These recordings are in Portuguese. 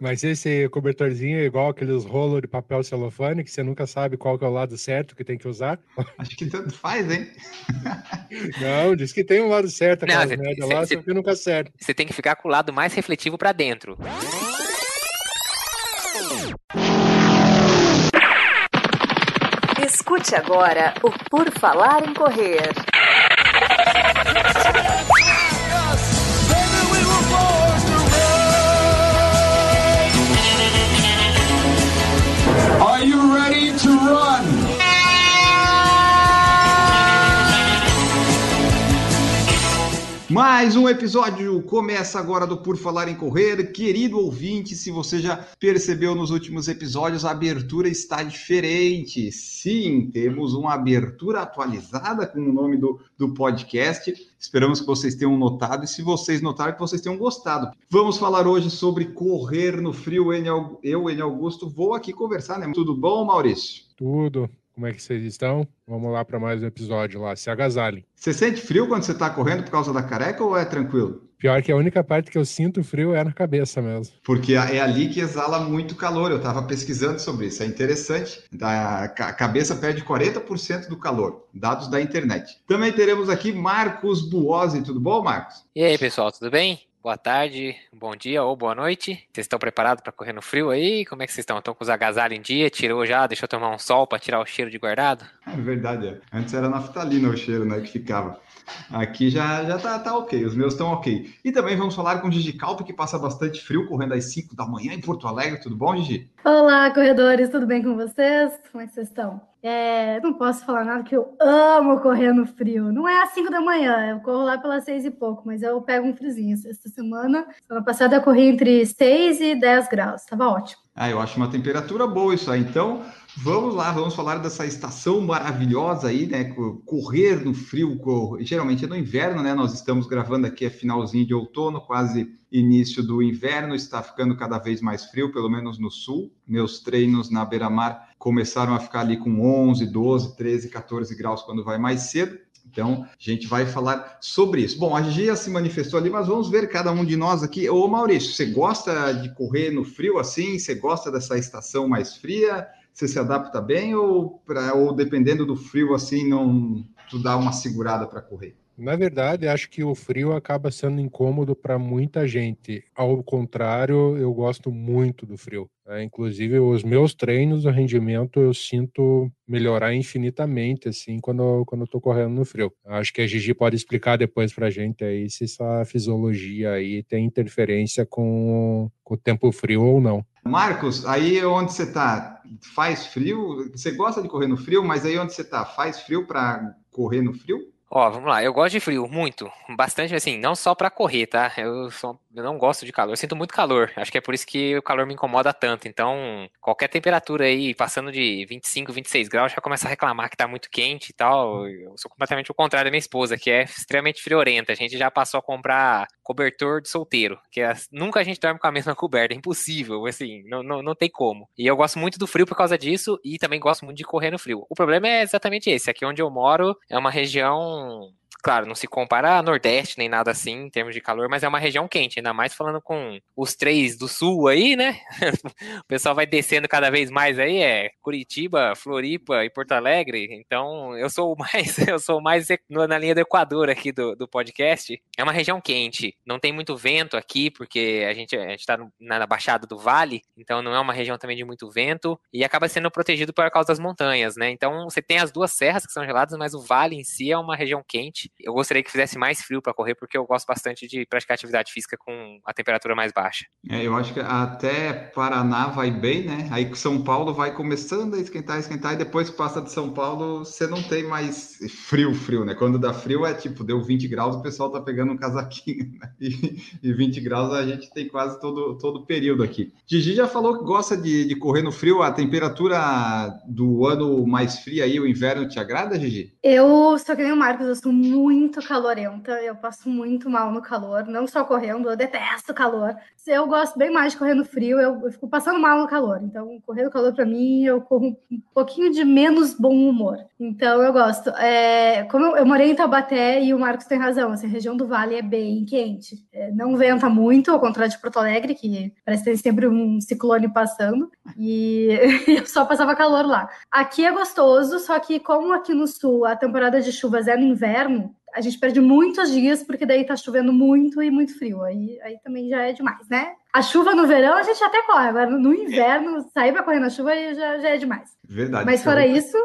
Mas esse cobertorzinho é igual aqueles rolos de papel celofane, que você nunca sabe qual que é o lado certo que tem que usar. Acho que tanto faz, hein? Não, diz que tem um lado certo, Não, aquela cê- merda cê- lá, cê- só que nunca acerta. Você tem que ficar com o lado mais refletivo pra dentro. Escute agora o Por Falar em Correr. Are you ready to run? Mais um episódio começa agora do Por Falar em Correr. Querido ouvinte, se você já percebeu nos últimos episódios, a abertura está diferente. Sim, temos uma abertura atualizada com o nome do, do podcast. Esperamos que vocês tenham notado e se vocês notaram, que vocês tenham gostado. Vamos falar hoje sobre correr no frio. Eu, N. Augusto, vou aqui conversar, né? Tudo bom, Maurício? Tudo. Como é que vocês estão? Vamos lá para mais um episódio lá. Se agasalhem. Você sente frio quando você está correndo por causa da careca ou é tranquilo? Pior que a única parte que eu sinto frio é na cabeça mesmo. Porque é ali que exala muito calor. Eu estava pesquisando sobre isso, é interessante. A ca- cabeça perde 40% do calor, dados da internet. Também teremos aqui Marcos Buozzi. Tudo bom, Marcos? E aí, pessoal, tudo bem? Boa tarde, bom dia ou boa noite. Vocês estão preparados pra correr no frio aí? Como é que vocês estão? Estão com os agasalhos em dia? Tirou já? Deixou tomar um sol pra tirar o cheiro de guardado? É verdade, é. Antes era naftalina o cheiro, né, que ficava. Aqui já, já tá, tá ok, os meus estão ok. E também vamos falar com o Gigi Calpe, que passa bastante frio, correndo às 5 da manhã em Porto Alegre. Tudo bom, Gigi? Olá, corredores, tudo bem com vocês? Como é que vocês estão? É, não posso falar nada que eu amo correr no frio. Não é às 5 da manhã, eu corro lá pelas 6 e pouco, mas eu pego um friozinho. Esta semana, semana passada eu corri entre 6 e 10 graus, tava ótimo. Ah, eu acho uma temperatura boa isso aí. Então, vamos lá, vamos falar dessa estação maravilhosa aí, né? co- Correr no frio, geralmente é no inverno, né? Nós estamos gravando aqui é finalzinho de outono, quase início do inverno, está ficando cada vez mais frio, pelo menos no sul. Meus treinos na beira-mar começaram a ficar ali com 11, 12, 13, 14 graus quando vai mais cedo. Então, a gente vai falar sobre isso. Bom, a já se manifestou ali, mas vamos ver cada um de nós aqui. Ô, Maurício, você gosta de correr no frio assim? Você gosta dessa estação mais fria? Você se adapta bem ou, pra, ou dependendo do frio assim, não tu dá uma segurada para correr? Na verdade, acho que o frio acaba sendo incômodo para muita gente. Ao contrário, eu gosto muito do frio. né? Inclusive, os meus treinos, o rendimento, eu sinto melhorar infinitamente assim quando, quando eu correndo no frio. Acho que a Gigi pode explicar depois pra gente aí se essa fisiologia aí tem interferência com, com o tempo frio ou não. Marcos, aí onde você tá, faz frio? Você gosta de correr no frio, mas aí onde você tá, faz frio para correr no frio? Ó, vamos lá, eu gosto de frio, muito. Bastante, assim, não só pra correr, tá? Eu, sou- eu não gosto de calor, eu sinto muito calor. Acho que é por isso que o calor me incomoda tanto. Então, qualquer temperatura aí, passando de 25, 26 graus, já começa a reclamar que tá muito quente e tal. Eu sou completamente o contrário da minha esposa, que é extremamente friorenta. A gente já passou a comprar cobertor de solteiro, que é- nunca a gente dorme com a mesma coberta, é impossível, assim, não, não, não tem como. E eu gosto muito do frio por causa disso e também gosto muito de correr no frio. O problema é exatamente esse, aqui onde eu moro é uma região Claro, não se compara a Nordeste nem nada assim em termos de calor, mas é uma região quente, ainda mais falando com os três do sul aí, né? o pessoal vai descendo cada vez mais aí, é Curitiba, Floripa e Porto Alegre. Então, eu sou mais, eu sou mais na linha do Equador aqui do, do podcast. É uma região quente, não tem muito vento aqui, porque a gente, a tá na, na Baixada do Vale, então não é uma região também de muito vento, e acaba sendo protegido por causa das montanhas, né? Então, você tem as duas serras que são geladas, mas o vale em si é uma região quente. Eu gostaria que fizesse mais frio para correr, porque eu gosto bastante de praticar atividade física com a temperatura mais baixa. É, eu acho que até Paraná vai bem, né? Aí São Paulo vai começando a esquentar, esquentar, e depois que passa de São Paulo, você não tem mais frio, frio, né? Quando dá frio é tipo, deu 20 graus, o pessoal tá pegando um casaquinho, né? E, e 20 graus a gente tem quase todo, todo o período aqui. Gigi já falou que gosta de, de correr no frio, a temperatura do ano mais fria aí, o inverno, te agrada, Gigi? Eu sou que nem o Marcos, eu sou muito muito calorenta, eu passo muito mal no calor, não só correndo, eu detesto calor. Eu gosto bem mais de correr no frio, eu, eu fico passando mal no calor. Então, correr no calor para mim, eu corro um pouquinho de menos bom humor. Então, eu gosto. É, como eu, eu, morei em Taubaté e o Marcos tem razão, assim, a região do Vale é bem quente. É, não venta muito, ao contrário de Porto Alegre, que parece ter sempre um ciclone passando. E eu só passava calor lá. Aqui é gostoso, só que como aqui no sul a temporada de chuvas é no inverno, a gente perde muitos dias, porque daí tá chovendo muito e muito frio. Aí, aí também já é demais, né? A chuva no verão a gente até corre, agora no inverno, sair para correr na chuva aí já, já é demais. Verdade. Mas fora isso,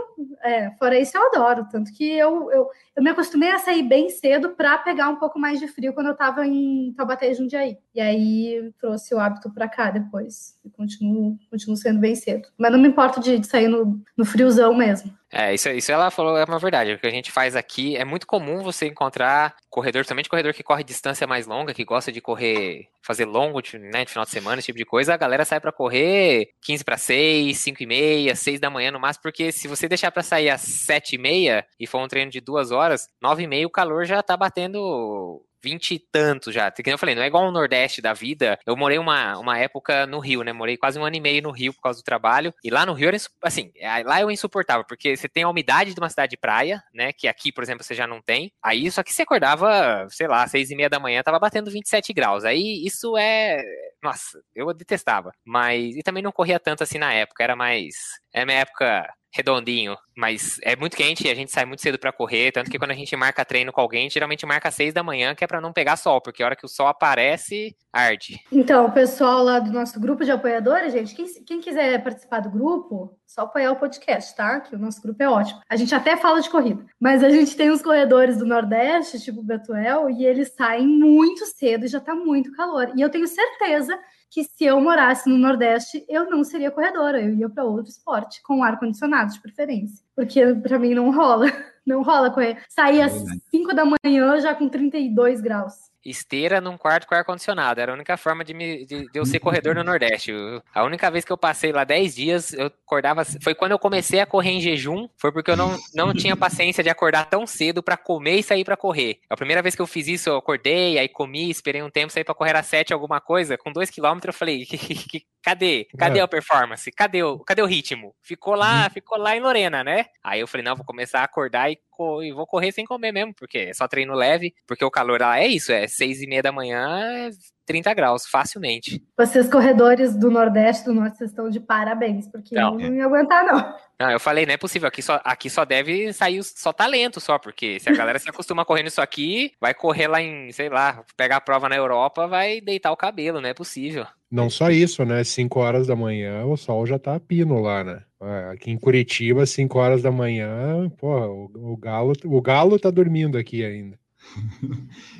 é, fora isso eu adoro. Tanto que eu, eu, eu me acostumei a sair bem cedo para pegar um pouco mais de frio quando eu estava em Taubaté e Jundiaí. E aí trouxe o hábito para cá depois. E continuo, continuo sendo bem cedo. Mas não me importo de, de sair no, no friozão mesmo. É, isso, isso ela falou é uma verdade. O que a gente faz aqui é muito comum você encontrar corredor, também de corredor que corre distância mais longa, que gosta de correr, fazer longo, né, de final de semana, esse tipo de coisa. A galera sai para correr 15 para 6, 5 e meia, 6 da manhã no máximo, porque se você deixar para sair às 7 e meia e for um treino de duas horas, 9 e meia o calor já tá batendo vinte e tantos já. Que eu falei, não é igual o Nordeste da vida. Eu morei uma, uma época no Rio, né? Morei quase um ano e meio no Rio por causa do trabalho. E lá no Rio era, assim, é, lá eu insuportável, porque você tem a umidade de uma cidade de praia, né? Que aqui, por exemplo, você já não tem. Aí, só que você acordava, sei lá, seis e meia da manhã, tava batendo 27 graus. Aí, isso é... Nossa, eu detestava. Mas... E também não corria tanto assim na época. Era mais... É minha época redondinho, mas é muito quente e a gente sai muito cedo para correr, tanto que quando a gente marca treino com alguém, geralmente marca às seis da manhã, que é para não pegar sol, porque a hora que o sol aparece, arde. Então, o pessoal lá do nosso grupo de apoiadores, gente, quem, quem quiser participar do grupo, só apoiar o podcast, tá? Que o nosso grupo é ótimo. A gente até fala de corrida, mas a gente tem os corredores do Nordeste, tipo Betuel, e eles saem muito cedo e já tá muito calor. E eu tenho certeza que se eu morasse no Nordeste, eu não seria corredora, eu ia para outro esporte, com ar-condicionado de preferência. Porque para mim não rola, não rola correr. Sair às 5 da manhã já com 32 graus esteira num quarto com ar-condicionado. Era a única forma de, me, de, de, eu ser corredor no Nordeste. Eu, a única vez que eu passei lá 10 dias, eu acordava. Foi quando eu comecei a correr em jejum. Foi porque eu não, não tinha paciência de acordar tão cedo para comer e sair para correr. A primeira vez que eu fiz isso, eu acordei, aí comi, esperei um tempo, saí para correr às 7 alguma coisa. Com 2 km eu falei, cadê? Cadê é. a performance? Cadê o, cadê o ritmo? Ficou lá, uhum. ficou lá em Lorena, né? Aí eu falei, não, vou começar a acordar e e vou correr sem comer mesmo, porque é só treino leve, porque o calor lá é isso, é seis e meia da manhã, 30 graus, facilmente. Vocês corredores do Nordeste, do Norte, vocês estão de parabéns, porque não. eu não ia aguentar, não. Não, eu falei, não é possível, aqui só, aqui só deve sair só talento só, porque se a galera se acostuma correndo isso aqui, vai correr lá em, sei lá, pegar a prova na Europa, vai deitar o cabelo, não é possível. Não só isso, né? 5 horas da manhã, o sol já tá a pino lá, né? É, aqui em Curitiba, 5 horas da manhã, porra, o, o, galo, o galo tá dormindo aqui ainda.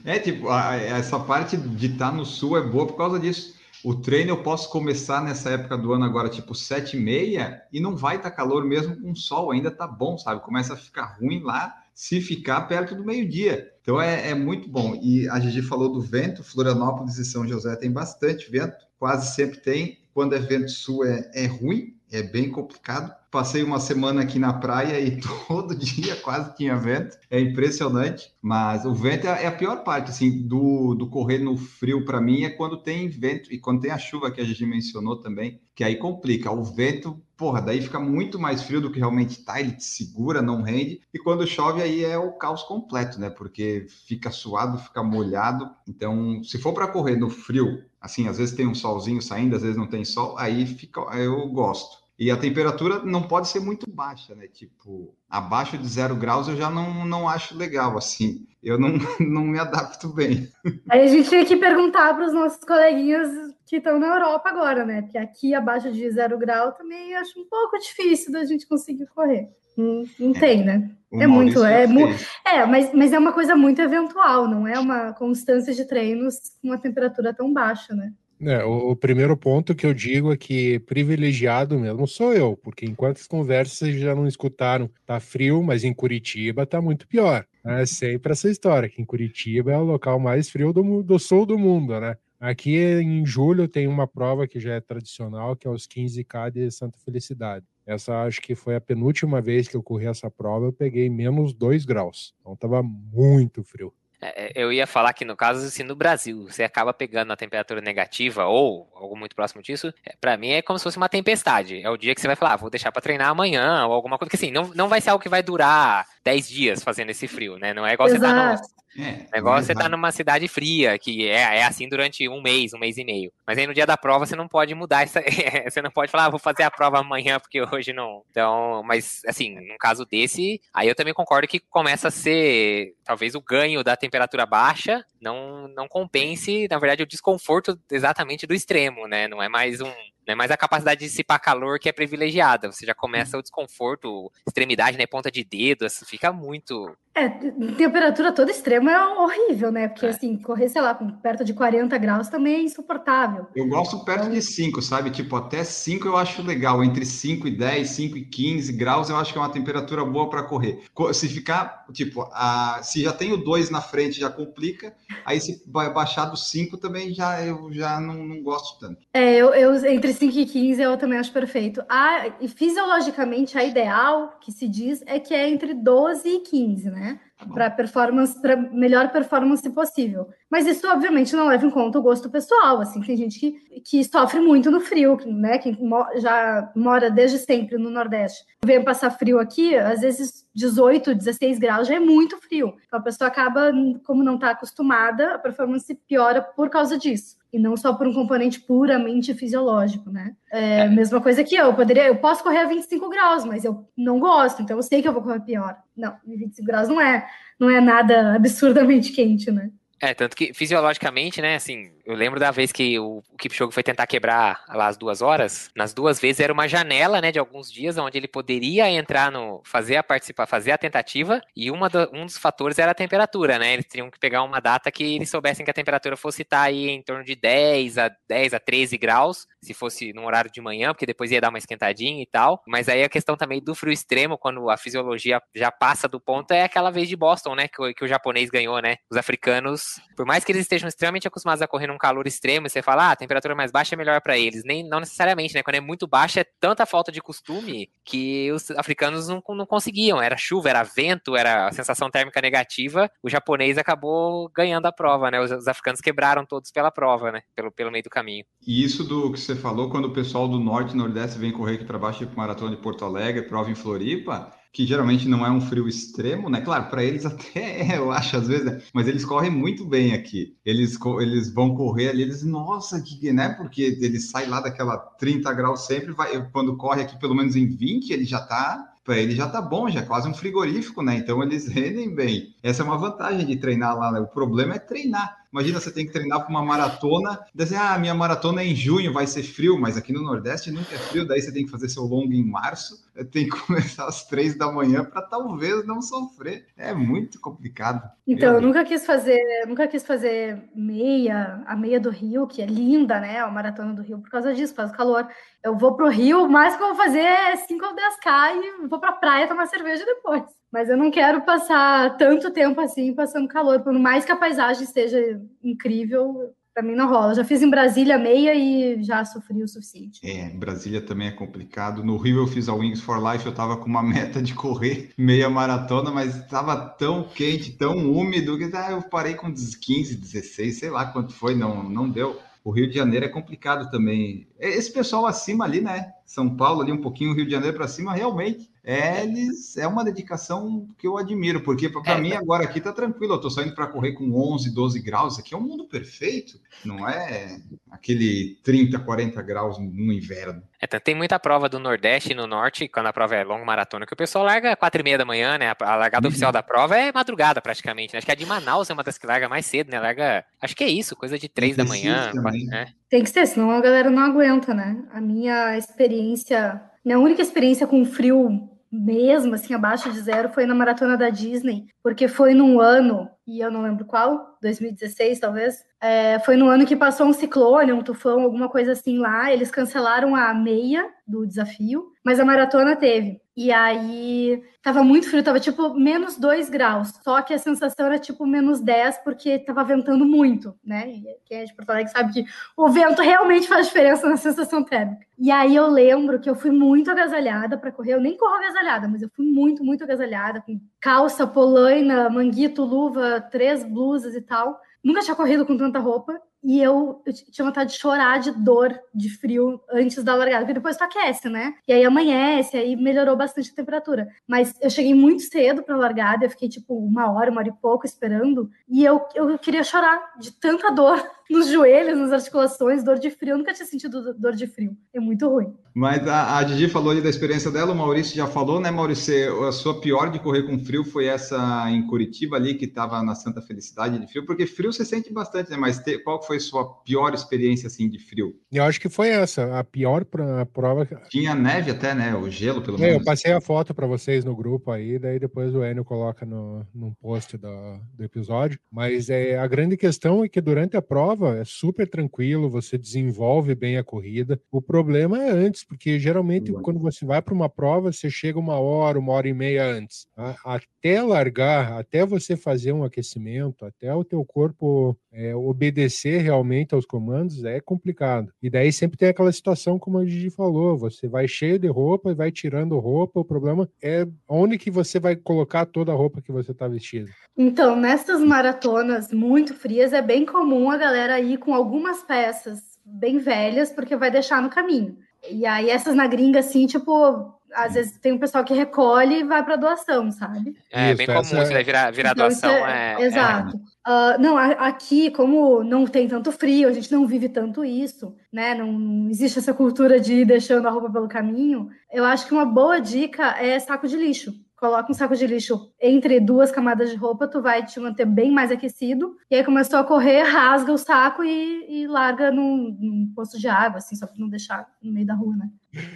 É, tipo, a, essa parte de estar tá no sul é boa por causa disso. O treino eu posso começar nessa época do ano agora, tipo, sete e meia, e não vai estar tá calor mesmo com sol, ainda tá bom, sabe? Começa a ficar ruim lá se ficar perto do meio-dia. Então é, é, muito bom. E a Gigi falou do vento, Florianópolis e São José tem bastante vento, quase sempre tem. Quando é vento sul é, é ruim, é bem complicado. Passei uma semana aqui na praia e todo dia quase tinha vento. É impressionante. Mas o vento é, é a pior parte, assim, do, do correr no frio para mim é quando tem vento e quando tem a chuva que a gente mencionou também, que aí complica. O vento, porra, daí fica muito mais frio do que realmente tá, ele te segura, não rende. E quando chove aí é o caos completo, né? Porque fica suado, fica molhado. Então, se for para correr no frio, assim, às vezes tem um solzinho saindo, às vezes não tem sol, aí fica, eu gosto. E a temperatura não pode ser muito baixa, né? Tipo, abaixo de zero graus eu já não, não acho legal, assim. Eu não, não me adapto bem. Aí a gente tinha que perguntar para os nossos coleguinhas que estão na Europa agora, né? Porque aqui abaixo de zero grau também acho um pouco difícil da gente conseguir correr. Não, não é, tem, né? É muito, é, mu é mas, mas é uma coisa muito eventual, não é uma constância de treinos com uma temperatura tão baixa, né? É, o, o, primeiro ponto que eu digo é que privilegiado mesmo sou eu, porque enquanto as conversas já não escutaram, tá frio, mas em Curitiba tá muito pior. É sempre essa história, que em Curitiba é o local mais frio do, do sul do mundo, né? Aqui em julho tem uma prova que já é tradicional, que é os 15K de Santa Felicidade. Essa acho que foi a penúltima vez que eu corri essa prova, eu peguei menos 2 graus. Então tava muito frio. É, é, eu ia falar que no caso, assim, no Brasil, você acaba pegando a temperatura negativa ou algo muito próximo disso, é, para mim é como se fosse uma tempestade. É o dia que você vai falar, ah, vou deixar para treinar amanhã ou alguma coisa que assim, não, não vai ser algo que vai durar 10 dias fazendo esse frio, né? Não é igual Exato. você tá no, é, o negócio é estar tá numa cidade fria, que é, é assim durante um mês, um mês e meio. Mas aí no dia da prova você não pode mudar essa. você não pode falar, ah, vou fazer a prova amanhã, porque hoje não. Então, mas assim, num caso desse, aí eu também concordo que começa a ser talvez o ganho da temperatura baixa não, não compense, na verdade, o desconforto exatamente do extremo, né? Não é mais um não é mais a capacidade de dissipar calor que é privilegiada. Você já começa o desconforto, extremidade, né? Ponta de dedo, assim, fica muito. É, temperatura toda extrema é horrível, né? Porque, é. assim, correr, sei lá, perto de 40 graus também é insuportável. Eu gosto perto de 5, sabe? Tipo, até 5 eu acho legal. Entre 5 e 10, 5 e 15 graus, eu acho que é uma temperatura boa para correr. Se ficar, tipo, a... se já tem o 2 na frente, já complica. Aí, se baixar do 5 também, já, eu já não, não gosto tanto. É, eu, eu entre 5 e 15 eu também acho perfeito. A, e fisiologicamente, a ideal que se diz é que é entre 12 e 15, né? Para performance, para melhor performance possível. Mas isso, obviamente, não leva em conta o gosto pessoal. Assim, tem gente que, que sofre muito no frio, né? Quem já mora desde sempre no Nordeste, vem passar frio aqui, às vezes 18, 16 graus já é muito frio. Então a pessoa acaba, como não está acostumada, a performance piora por causa disso e não só por um componente puramente fisiológico, né? É, é. Mesma coisa que eu, eu poderia, eu posso correr a 25 graus, mas eu não gosto, então eu sei que eu vou correr pior. Não, 25 graus não é, não é nada absurdamente quente, né? É, tanto que fisiologicamente, né, assim, eu lembro da vez que o, o Kipchoge foi tentar quebrar lá as duas horas, nas duas vezes era uma janela, né, de alguns dias onde ele poderia entrar no, fazer a participar, fazer a tentativa, e uma do, um dos fatores era a temperatura, né, eles teriam que pegar uma data que eles soubessem que a temperatura fosse estar aí em torno de 10 a 10 a 13 graus, se fosse no horário de manhã, porque depois ia dar uma esquentadinha e tal, mas aí a questão também do frio extremo, quando a fisiologia já passa do ponto, é aquela vez de Boston, né, que o, que o japonês ganhou, né, os africanos por mais que eles estejam extremamente acostumados a correr num calor extremo, você fala, ah, a temperatura mais baixa é melhor para eles. Nem, não necessariamente, né? Quando é muito baixa, é tanta falta de costume que os africanos não, não conseguiam. Era chuva, era vento, era sensação térmica negativa. O japonês acabou ganhando a prova, né? Os, os africanos quebraram todos pela prova, né? Pelo, pelo meio do caminho. E isso do que você falou, quando o pessoal do norte e nordeste vem correr aqui para baixo, tipo Maratona de Porto Alegre, prova em Floripa que geralmente não é um frio extremo, né? Claro, para eles até é, eu acho às vezes, né? mas eles correm muito bem aqui. Eles, eles vão correr ali, eles, nossa, que, né? Porque eles saem lá daquela 30 graus sempre, vai, quando corre aqui pelo menos em 20, ele já tá para ele já tá bom, já é quase um frigorífico, né? Então eles rendem bem. Essa é uma vantagem de treinar lá, né? O problema é treinar. Imagina você tem que treinar para uma maratona, dizer, ah, minha maratona é em junho, vai ser frio, mas aqui no Nordeste nunca é frio, daí você tem que fazer seu longo em março, tem que começar às três da manhã para talvez não sofrer. É muito complicado. Então, eu nunca quis fazer, nunca quis fazer meia, a meia do Rio, que é linda, né? A maratona do Rio, por causa disso, por causa do calor. Eu vou pro Rio, mais que eu vou fazer é 5 ou 10K e vou pra praia tomar cerveja depois. Mas eu não quero passar tanto tempo assim passando calor, por mais que a paisagem esteja incrível, para mim não rola. Já fiz em Brasília meia e já sofri o suficiente. É, Brasília também é complicado. No Rio eu fiz a Wings for Life, eu tava com uma meta de correr meia maratona, mas estava tão quente, tão úmido que ah, eu parei com 15, 16, sei lá quanto foi, não, não deu. O Rio de Janeiro é complicado também. Esse pessoal acima ali, né? São Paulo ali um pouquinho, Rio de Janeiro para cima, realmente é, eles, é uma dedicação que eu admiro, porque para é, mim agora aqui tá tranquilo, eu tô saindo para correr com 11, 12 graus, aqui é um mundo perfeito, não é aquele 30, 40 graus no inverno. É, tem muita prova do Nordeste e no Norte, quando a prova é longa maratona, que o pessoal larga 4 e meia da manhã, né? A largada uhum. oficial da prova é madrugada praticamente, né? Acho que a de Manaus é uma das que larga mais cedo, né? Larga, acho que é isso, coisa de 3 da manhã. Né? Tem que ser, senão a galera não aguenta, né? A minha experiência, minha única experiência com frio mesmo assim abaixo de zero foi na maratona da Disney, porque foi num ano e eu não lembro qual, 2016 talvez, É, foi no ano que passou um ciclone, um tufão, alguma coisa assim lá. Eles cancelaram a meia do desafio, mas a maratona teve. E aí tava muito frio, tava tipo menos 2 graus, só que a sensação era tipo menos 10, porque tava ventando muito, né? E quem é de Porto Alegre sabe que o vento realmente faz diferença na sensação térmica. E aí eu lembro que eu fui muito agasalhada para correr, eu nem corro agasalhada, mas eu fui muito, muito agasalhada, com calça, polaina, manguito, luva, três blusas e tal. Nunca tinha corrido com tanta roupa e eu, eu, tinha vontade de chorar de dor, de frio antes da largada, porque depois tu aquece, né? E aí amanhece, aí melhorou bastante a temperatura. Mas eu cheguei muito cedo pra largada, eu fiquei tipo uma hora, uma hora e pouco esperando, e eu, eu queria chorar de tanta dor nos joelhos, nas articulações, dor de frio. Eu nunca tinha sentido dor de frio. É muito ruim. Mas a, a Didi falou ali da experiência dela, o Maurício já falou, né, Maurício? A sua pior de correr com frio foi essa em Curitiba ali, que estava na Santa Felicidade de frio, porque frio você sente bastante, né? Mas te, qual foi a sua pior experiência assim de frio? Eu acho que foi essa, a pior a prova. Tinha neve até, né? O gelo, pelo é, menos. Eu passei a foto para vocês no grupo aí, daí depois o Enio coloca no, no post do, do episódio. Mas é, a grande questão é que durante a prova é super tranquilo, você desenvolve bem a corrida. O problema é antes, porque geralmente quando você vai para uma prova, você chega uma hora, uma hora e meia antes. Tá? Até largar, até você fazer um aquecimento, até o teu corpo é, obedecer realmente aos comandos é complicado. E daí sempre tem aquela situação, como a Gigi falou, você vai cheio de roupa e vai tirando roupa. O problema é onde que você vai colocar toda a roupa que você está vestido. Então, nessas maratonas muito frias, é bem comum a galera ir com algumas peças bem velhas, porque vai deixar no caminho. E aí, essas na gringa, assim, tipo, às vezes tem um pessoal que recolhe e vai para doação, sabe? É Isso, bem comum, você vai virar, virar então, doação. É, é, exato. É... Uh, não, aqui, como não tem tanto frio, a gente não vive tanto isso, né? Não, não, existe essa cultura de ir deixando a roupa pelo caminho. Eu acho que uma boa dica é saco de lixo coloca um saco de lixo entre duas camadas de roupa, tu vai te manter bem mais aquecido. E aí começou a correr, rasga o saco e, e larga num, num posto de água, assim, só para não deixar no meio da rua, né?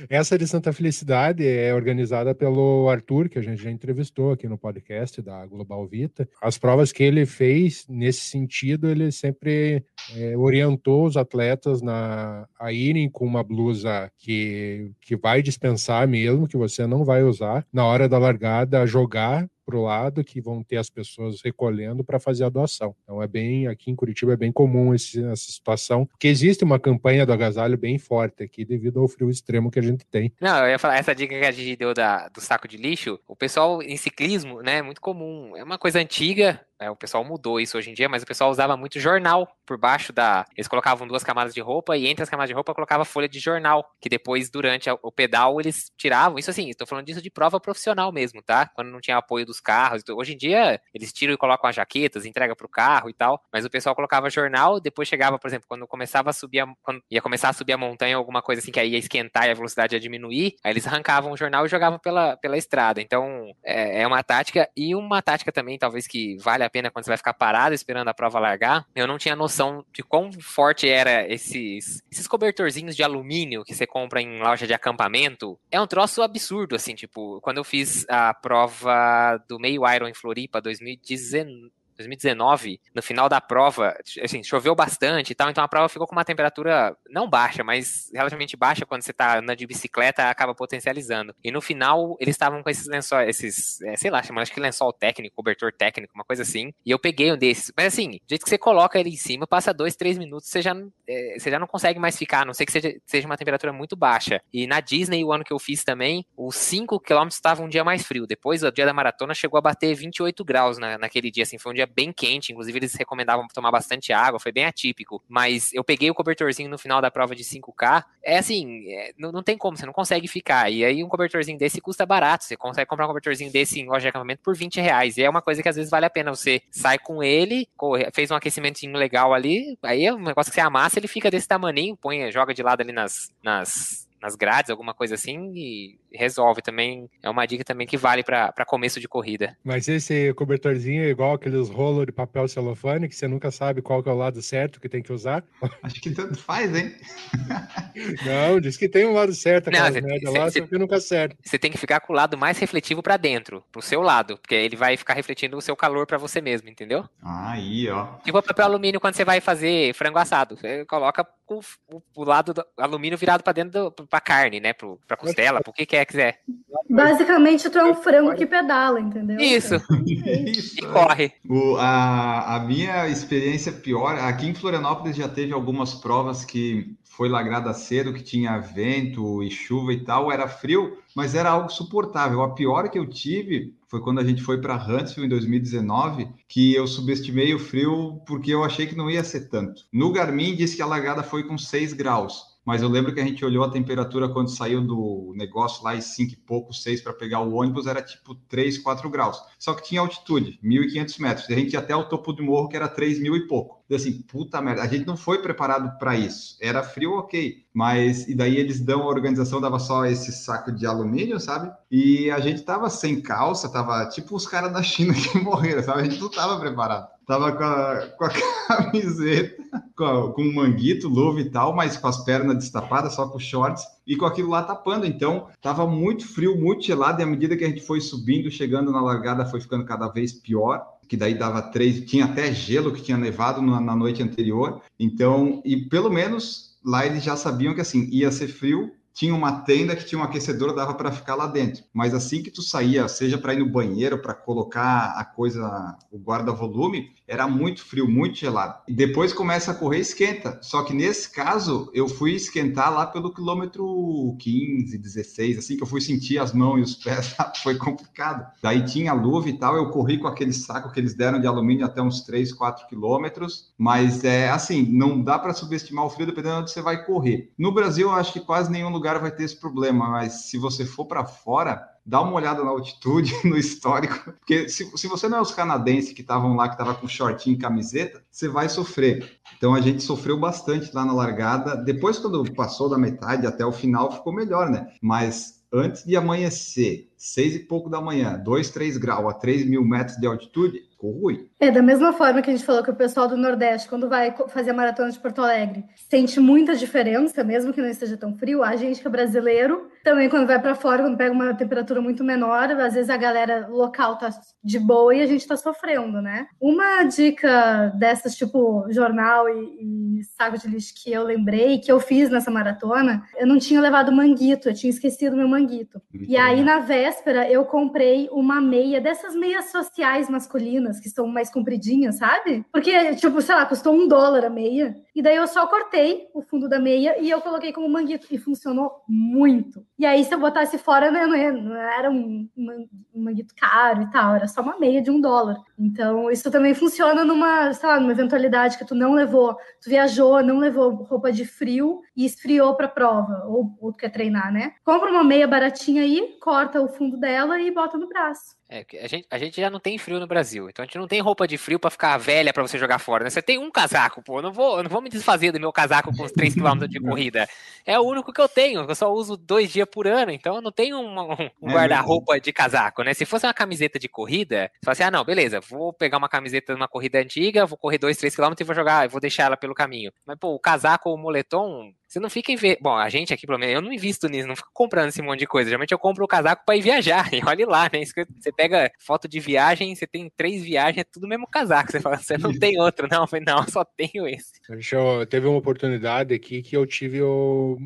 Essa de Santa Felicidade é organizada pelo Arthur, que a gente já entrevistou aqui no podcast da Global Vita. As provas que ele fez nesse sentido, ele sempre é, orientou os atletas na, a irem com uma blusa que, que vai dispensar mesmo, que você não vai usar, na hora da largada, jogar para o lado que vão ter as pessoas recolhendo para fazer a doação. Então é bem aqui em Curitiba é bem comum esse, essa situação, porque existe uma campanha do agasalho bem forte aqui devido ao frio extremo que a gente tem. Não, eu ia falar essa dica que a gente deu da, do saco de lixo, o pessoal em ciclismo, né, é muito comum, é uma coisa antiga, o pessoal mudou isso hoje em dia, mas o pessoal usava muito jornal por baixo da. Eles colocavam duas camadas de roupa e entre as camadas de roupa colocava folha de jornal, que depois, durante o pedal, eles tiravam. Isso assim, estou falando disso de prova profissional mesmo, tá? Quando não tinha apoio dos carros. Hoje em dia, eles tiram e colocam as jaquetas, entrega pro carro e tal. Mas o pessoal colocava jornal, depois chegava, por exemplo, quando começava a subir, a, quando ia começar a subir a montanha, alguma coisa assim que aí ia esquentar e a velocidade ia diminuir, aí eles arrancavam o jornal e jogavam pela, pela estrada. Então, é, é uma tática e uma tática também, talvez que vale a pena quando você vai ficar parado esperando a prova largar, eu não tinha noção de quão forte era esses, esses cobertorzinhos de alumínio que você compra em loja de acampamento. É um troço absurdo, assim, tipo, quando eu fiz a prova do meio Iron em Floripa 2019, 2019, no final da prova, assim, choveu bastante e tal, então a prova ficou com uma temperatura não baixa, mas relativamente baixa quando você tá andando de bicicleta, acaba potencializando. E no final, eles estavam com esses lençóis, esses, é, sei lá, chamam acho que lençol técnico, cobertor técnico, uma coisa assim, e eu peguei um desses. Mas assim, do jeito que você coloca ele em cima, passa dois, três minutos, você já, é, você já não consegue mais ficar, a não sei que seja, seja uma temperatura muito baixa. E na Disney, o ano que eu fiz também, os 5 km estavam um dia mais frio. Depois, o dia da maratona chegou a bater 28 graus na, naquele dia, assim, foi um dia bem quente, inclusive eles recomendavam tomar bastante água, foi bem atípico. Mas eu peguei o cobertorzinho no final da prova de 5K, é assim, é, não, não tem como, você não consegue ficar. E aí um cobertorzinho desse custa barato, você consegue comprar um cobertorzinho desse em loja de acampamento por 20 reais. E é uma coisa que às vezes vale a pena, você sai com ele, corre, fez um aquecimentinho legal ali, aí é um negócio que você amassa, ele fica desse tamaninho, põe, joga de lado ali nas, nas nas grades, alguma coisa assim, e resolve também. É uma dica também que vale para começo de corrida. Mas esse cobertorzinho é igual aqueles rolos de papel celofane que você nunca sabe qual que é o lado certo que tem que usar? Acho que tanto faz, hein? Não, diz que tem um lado certo, Não, aquela cê- merda cê- lá, cê- só que nunca acerta. Você tem que ficar com o lado mais refletivo para dentro, pro seu lado, porque ele vai ficar refletindo o seu calor para você mesmo, entendeu? Aí, ó. Tipo o papel alumínio quando você vai fazer frango assado. Você coloca o, o- o lado do alumínio virado para dentro do, pra carne, né? Pro, pra costela, pro que quer quiser. Basicamente, tu é um frango que pedala, entendeu? Isso, Isso, e é. corre. O, a, a minha experiência pior, aqui em Florianópolis já teve algumas provas que foi lagrada cedo, que tinha vento e chuva e tal, era frio, mas era algo suportável. A pior que eu tive foi quando a gente foi para Huntsville em 2019, que eu subestimei o frio porque eu achei que não ia ser tanto. No Garmin disse que a largada foi com 6 graus. Mas eu lembro que a gente olhou a temperatura quando saiu do negócio lá e 5 e pouco, 6 para pegar o ônibus, era tipo 3, 4 graus. Só que tinha altitude, 1.500 metros. E a gente ia até o topo do morro, que era 3 mil e pouco. E assim, puta merda, a gente não foi preparado para isso. Era frio, ok. Mas, e daí eles dão, a organização dava só esse saco de alumínio, sabe? E a gente tava sem calça, tava tipo os caras da China que morreram, sabe? A gente não tava preparado. Tava com a, com a camiseta, com, a- com o manguito, luva e tal, mas com as pernas destapadas, só com shorts e com aquilo lá tapando. Então, tava muito frio, muito gelado, e à medida que a gente foi subindo, chegando na largada, foi ficando cada vez pior. Que daí dava três, tinha até gelo que tinha nevado na, na noite anterior. Então, e pelo menos lá eles já sabiam que assim ia ser frio. Tinha uma tenda que tinha um aquecedor, dava para ficar lá dentro. Mas assim que tu saía, seja para ir no banheiro, para colocar a coisa, o guarda-volume, era muito frio, muito gelado. E depois começa a correr, esquenta. Só que nesse caso, eu fui esquentar lá pelo quilômetro 15, 16, assim que eu fui sentir as mãos e os pés, foi complicado. Daí tinha luva e tal, eu corri com aquele saco que eles deram de alumínio até uns 3, 4 quilômetros. Mas é assim, não dá para subestimar o frio dependendo de onde você vai correr. No Brasil, eu acho que quase nenhum lugar vai ter esse problema, mas se você for para fora, dá uma olhada na altitude, no histórico, porque se, se você não é os canadenses que estavam lá, que estavam com shortinho e camiseta, você vai sofrer. Então a gente sofreu bastante lá na largada. Depois, quando passou da metade até o final, ficou melhor, né? Mas antes de amanhecer, seis e pouco da manhã, dois, três graus a três mil metros de altitude, ficou ruim. É, da mesma forma que a gente falou que o pessoal do Nordeste, quando vai fazer a maratona de Porto Alegre, sente muita diferença, mesmo que não esteja tão frio. A gente que é brasileiro, também quando vai para fora, quando pega uma temperatura muito menor, às vezes a galera local tá de boa e a gente tá sofrendo, né? Uma dica dessas, tipo jornal e, e saco de lixo que eu lembrei, que eu fiz nessa maratona, eu não tinha levado manguito, eu tinha esquecido meu manguito. E aí, na véspera, eu comprei uma meia dessas meias sociais masculinas, que são mais compridinhas, sabe? Porque, tipo, sei lá, custou um dólar a meia. E daí eu só cortei o fundo da meia e eu coloquei como manguito. E funcionou muito. E aí, se eu botasse fora, né, não, era um, um manguito caro e tal, era só uma meia de um dólar. Então, isso também funciona numa, sei lá, numa eventualidade que tu não levou, tu viajou, não levou roupa de frio e esfriou pra prova, ou, ou tu quer treinar, né? Compra uma meia baratinha aí, corta o fundo dela e bota no braço. É, a gente, a gente já não tem frio no Brasil, então a gente não tem roupa de frio pra ficar velha pra você jogar fora, né? Você tem um casaco, pô, eu não vou, eu não vou me desfazer do meu casaco com os 3 km de corrida. É o único que eu tenho, eu só uso dois dias por ano, então eu não tenho um, um É guarda-roupa de casaco, né? Se fosse uma camiseta de corrida, você fala assim, ah, não, beleza, vou pegar uma camiseta de uma corrida antiga, vou correr 2, 3 km e vou jogar, vou deixar ela pelo caminho. Mas, pô, o casaco ou o moletom, você não fica em ver. Bom, a gente aqui, pelo menos, eu não invisto nisso, não fico comprando esse monte de coisa. Geralmente eu compro o casaco pra ir viajar. E olha lá, né? Você pega foto de viagem, você tem três viagens, é tudo o mesmo casaco. Você fala, você não tem outro, não. Eu falei, não, só tenho esse. Eu- teve uma oportunidade aqui que eu tive o-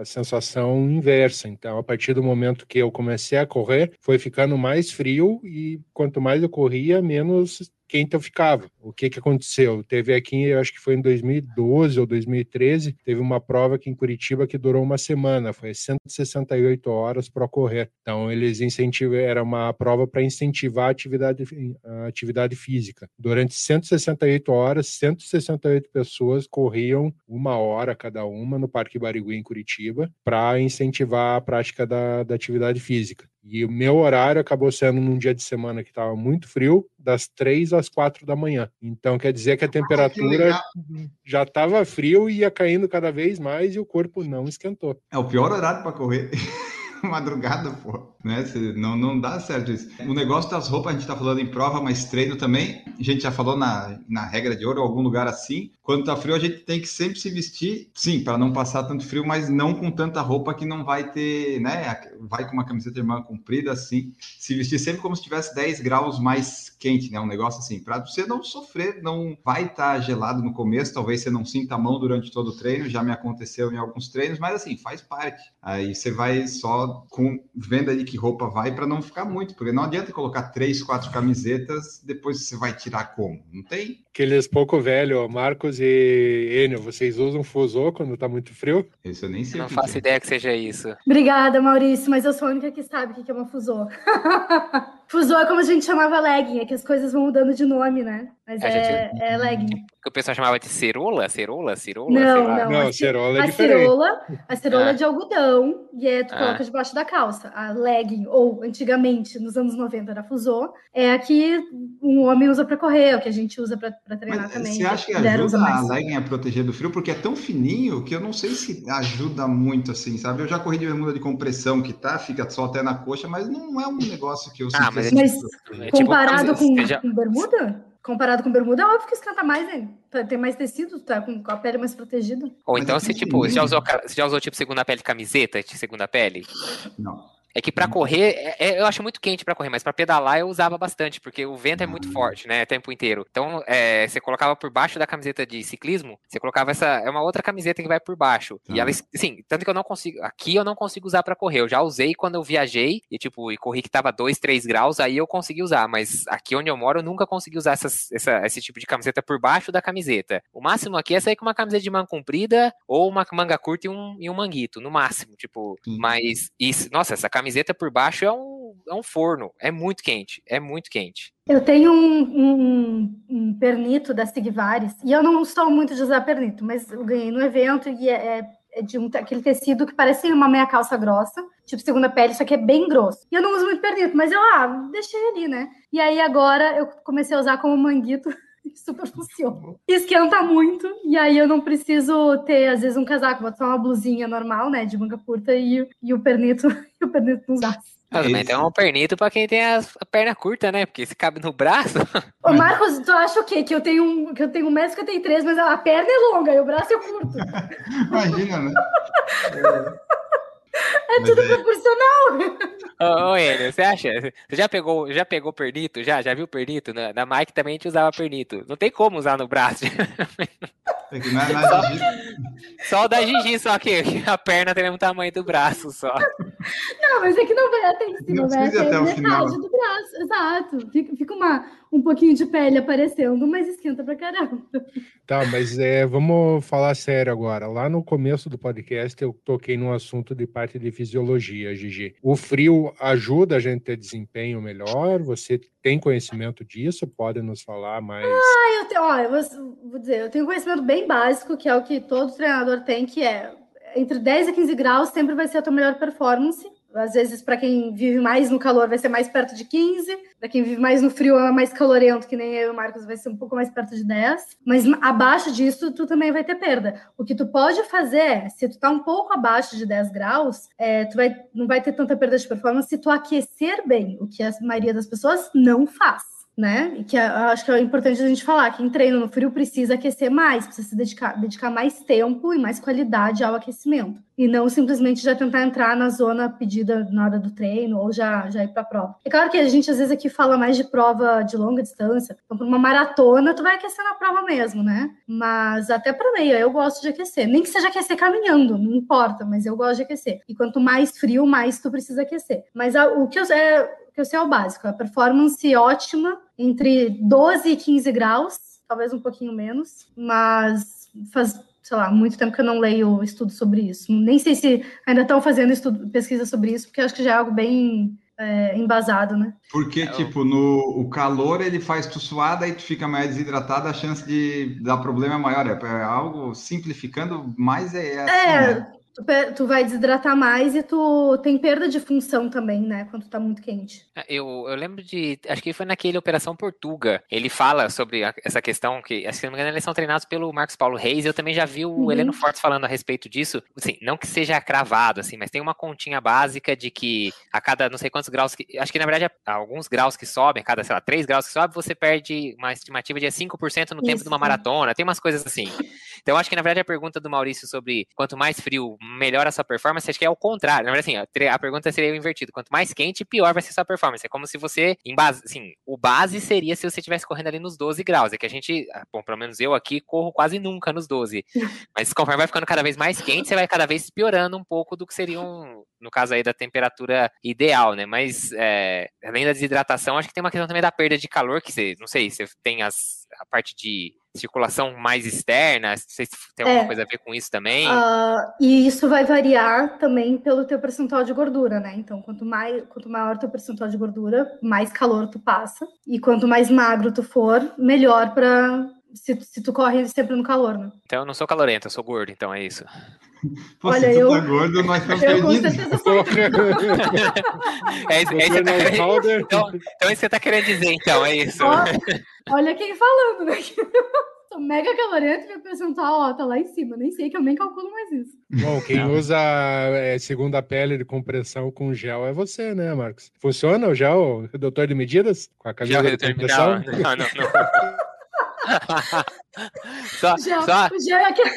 a sensação inversa. Então, a partir do momento que eu comecei a correr, foi ficando mais frio e quanto mais eu corria, menos quente eu ficava. O que que aconteceu? Teve aqui, eu acho que foi em 2012 ou 2013, teve uma prova aqui em Curitiba que durou uma semana, foi 168 horas para correr. Então, eles incentivam, era uma prova para incentivar a atividade, a atividade física. Durante 168 horas, 168 pessoas corriam uma hora cada uma no Parque Barigui, em Curitiba, para incentivar a prática da, da atividade física. E o meu horário acabou sendo num dia de semana que estava muito frio, das três às quatro da manhã. Então quer dizer que a temperatura legal. já estava frio e ia caindo cada vez mais e o corpo não esquentou. É o pior horário para correr. madrugada, pô. Né? Não, não dá certo isso. O negócio das roupas, a gente tá falando em prova, mas treino também. A gente já falou na, na regra de ouro, algum lugar assim. Quando tá frio, a gente tem que sempre se vestir, sim, para não passar tanto frio, mas não com tanta roupa que não vai ter, né? Vai com uma camiseta de manga comprida, assim. Se vestir sempre como se tivesse 10 graus mais quente, né? Um negócio assim, para você não sofrer, não vai estar tá gelado no começo, talvez você não sinta a mão durante todo o treino, já me aconteceu em alguns treinos, mas assim, faz parte. Aí você vai só com venda de que roupa vai para não ficar muito, porque não adianta colocar três, quatro camisetas, depois você vai tirar como? Não tem? Aqueles pouco velho, Marcos e Enio, vocês usam fusô quando tá muito frio? Isso eu nem sei. Não faço é. ideia que seja isso. Obrigada, Maurício, mas eu sou a única que sabe o que é uma fusô. fusô é como a gente chamava legging, é que as coisas vão mudando de nome, né? Mas é, é, gente... é legging. Que o pessoal chamava de cerola, cerola, cerola? Não, não. Não, cerola é a diferente. Cerola, a cerola ah. é de algodão e é, tu ah. coloca debaixo da calça. A legging, ou antigamente, nos anos 90, era fusô, é a que um homem usa para correr, o que a gente usa para treinar Mas, também. Você acha que ajuda a legging a proteger do frio? Porque é tão fininho que eu não sei se ajuda muito, assim, sabe? Eu já corri de bermuda de compressão que tá, fica só até na coxa, mas não é um negócio que eu ah, mas, é tipo, mas comparado com, com bermuda? Comparado com bermuda, é óbvio que esquenta mais, né? Tem mais tecido, tá com a pele mais protegida. Ou então, se tipo, você já usou, você já usou tipo segunda pele camiseta de segunda pele? Não. É que para uhum. correr, é, é, eu acho muito quente para correr, mas para pedalar eu usava bastante, porque o vento é muito uhum. forte, né, o tempo inteiro. Então, é, você colocava por baixo da camiseta de ciclismo, você colocava essa, é uma outra camiseta que vai por baixo. E ela, assim, tanto que eu não consigo, aqui eu não consigo usar para correr. Eu já usei quando eu viajei e tipo, e corri que tava 2, 3 graus, aí eu consegui usar, mas aqui onde eu moro eu nunca consegui usar essas, essa, esse tipo de camiseta por baixo da camiseta. O máximo aqui é sair com uma camiseta de manga comprida ou uma manga curta e um, e um manguito, no máximo, tipo, mas isso, nossa, essa camiseta por baixo é um, é um forno, é muito quente, é muito quente. Eu tenho um, um, um pernito da Sigvares, e eu não estou muito de usar pernito, mas eu ganhei no evento e é, é, é de um, aquele tecido que parece uma meia calça grossa, tipo segunda pele, só que é bem grosso. E eu não uso muito pernito, mas eu, ah, deixei ali, né? E aí agora eu comecei a usar como manguito super funciona. Esquenta muito, e aí eu não preciso ter, às vezes, um casaco, vou só uma blusinha normal, né, de manga curta, e, e o pernito, e o pernito nos braços. Mas também tem um pernito pra quem tem a, a, perna curta, né? Porque se cabe no braço. Ô, Marcos, tu acha o quê? Que eu tenho um, que eu tenho 1,53m, mas a perna é longa e o braço é curto. Imagina, né? É tudo é... proporcional. Ô, ô Enio, você acha? Você já pegou, já pegou pernito? Já? Já viu pernito? Na, na Mike também a gente usava pernito. Não tem como usar no braço. É que não é só, só o da Gigi, só que a perna tem o mesmo tamanho do braço só. Não, mas é que não vai até em cima, vai até, até metade final. do braço. Exato. Fica, fica uma, um pouquinho de pele aparecendo, mas esquenta pra caramba. Tá, mas é, vamos falar sério agora. Lá no começo do podcast eu toquei num assunto de parte de fisiologia, Gigi. O frio ajuda a gente a ter desempenho melhor? Você tem conhecimento disso? Pode nos falar mais? Ah, eu tenho, eu vou, vou dizer, eu tenho conhecimento bem básico, que é o que todo treinador tem, que é entre 10 e 15 graus sempre vai ser a tua melhor performance. Às vezes, para quem vive mais no calor, vai ser mais perto de 15. Para quem vive mais no frio, é mais calorento, que nem eu e o Marcos, vai ser um pouco mais perto de 10. Mas abaixo disso, tu também vai ter perda. O que tu pode fazer, se tu tá um pouco abaixo de 10 graus, é, tu vai, não vai ter tanta perda de performance se tu aquecer bem, o que a maioria das pessoas não faz né? E que eu acho que é importante a gente falar. Quem treina no frio precisa aquecer mais, precisa se dedicar, dedicar mais tempo e mais qualidade ao aquecimento. E não simplesmente já tentar entrar na zona pedida na hora do treino ou já, já ir para a prova. É claro que a gente às vezes aqui fala mais de prova de longa distância. Então, para uma maratona, tu vai aquecer na prova mesmo, né? Mas até para meia, eu gosto de aquecer. Nem que seja aquecer caminhando, não importa, mas eu gosto de aquecer. E quanto mais frio, mais tu precisa aquecer. Mas a, o que eu, é, que eu sei é o básico, a performance ótima entre 12 e 15 graus, talvez um pouquinho menos, mas faz, sei lá, muito tempo que eu não leio estudo sobre isso. Nem sei se ainda estão fazendo estudo, pesquisa sobre isso, porque acho que já é algo bem é, embasado, né? Porque, é, tipo, no o calor ele faz tu suar, daí tu fica mais desidratado, a chance de dar problema é maior. É, é algo simplificando, mas é, assim, é, né? Tu, vai desidratar mais e tu tem perda de função também, né? Quando tá muito quente. Eu, eu lembro de. Acho que foi naquele Operação Portuga. Ele fala sobre a- essa questão que, se não me engano, eles são treinados pelo Marcos Paulo Reis. Eu também já vi o Uhum. Heleno Fortes falando a respeito disso. Assim, não que seja cravado, assim, mas tem uma continha básica de que a cada não sei quantos graus que. Acho que na verdade, há alguns graus que sobem, a cada, sei lá, 3 graus que sobe, você perde uma estimativa de 5% no tempo Isso. de uma maratona. Tem umas coisas assim. Então, eu acho que na verdade a pergunta do Maurício sobre quanto mais frio, melhor a sua performance, acho que é o contrário. Na verdade, assim, a pergunta seria o invertido. Quanto mais quente, pior vai ser a sua performance. É como se você, em base, assim, o base seria se você estivesse correndo ali nos 12 graus. É que a gente, ah, bom, pelo menos eu aqui corro quase nunca nos 12. Mas conforme vai ficando cada vez mais quente, você vai cada vez piorando um pouco do que seria um, no caso aí da temperatura ideal, né? Mas é, além da desidratação, acho que tem uma questão também da perda de calor, que você, não sei, você tem as, a parte de circulação mais externa, não sei se tem alguma É. coisa a ver com isso também. Ah, e isso vai variar também pelo teu percentual de gordura, né? Então, quanto, mais, quanto maior teu percentual de gordura, mais calor tu passa. E quanto mais magro tu for, melhor para se, se tu corre sempre no calor, né? Então eu não sou calorento, eu sou gordo, então é isso. Pô, Olha, se tu eu- tá gordo, nós estamos Eu com certeza sou. É é tá querendo, Powder. então, então é isso que você tá querendo dizer, então, é isso. Olha quem falando, né? Sou mega calorento e meu percentual ó, tá lá em cima. Nem sei que eu nem calculo mais isso. Bom, quem usa é, segunda pele de compressão com gel é você, né, Marcos? Funciona o gel, redutor de medidas? Com a camisa de compressão? não, não, não. Só, gel, só, gel é aquela,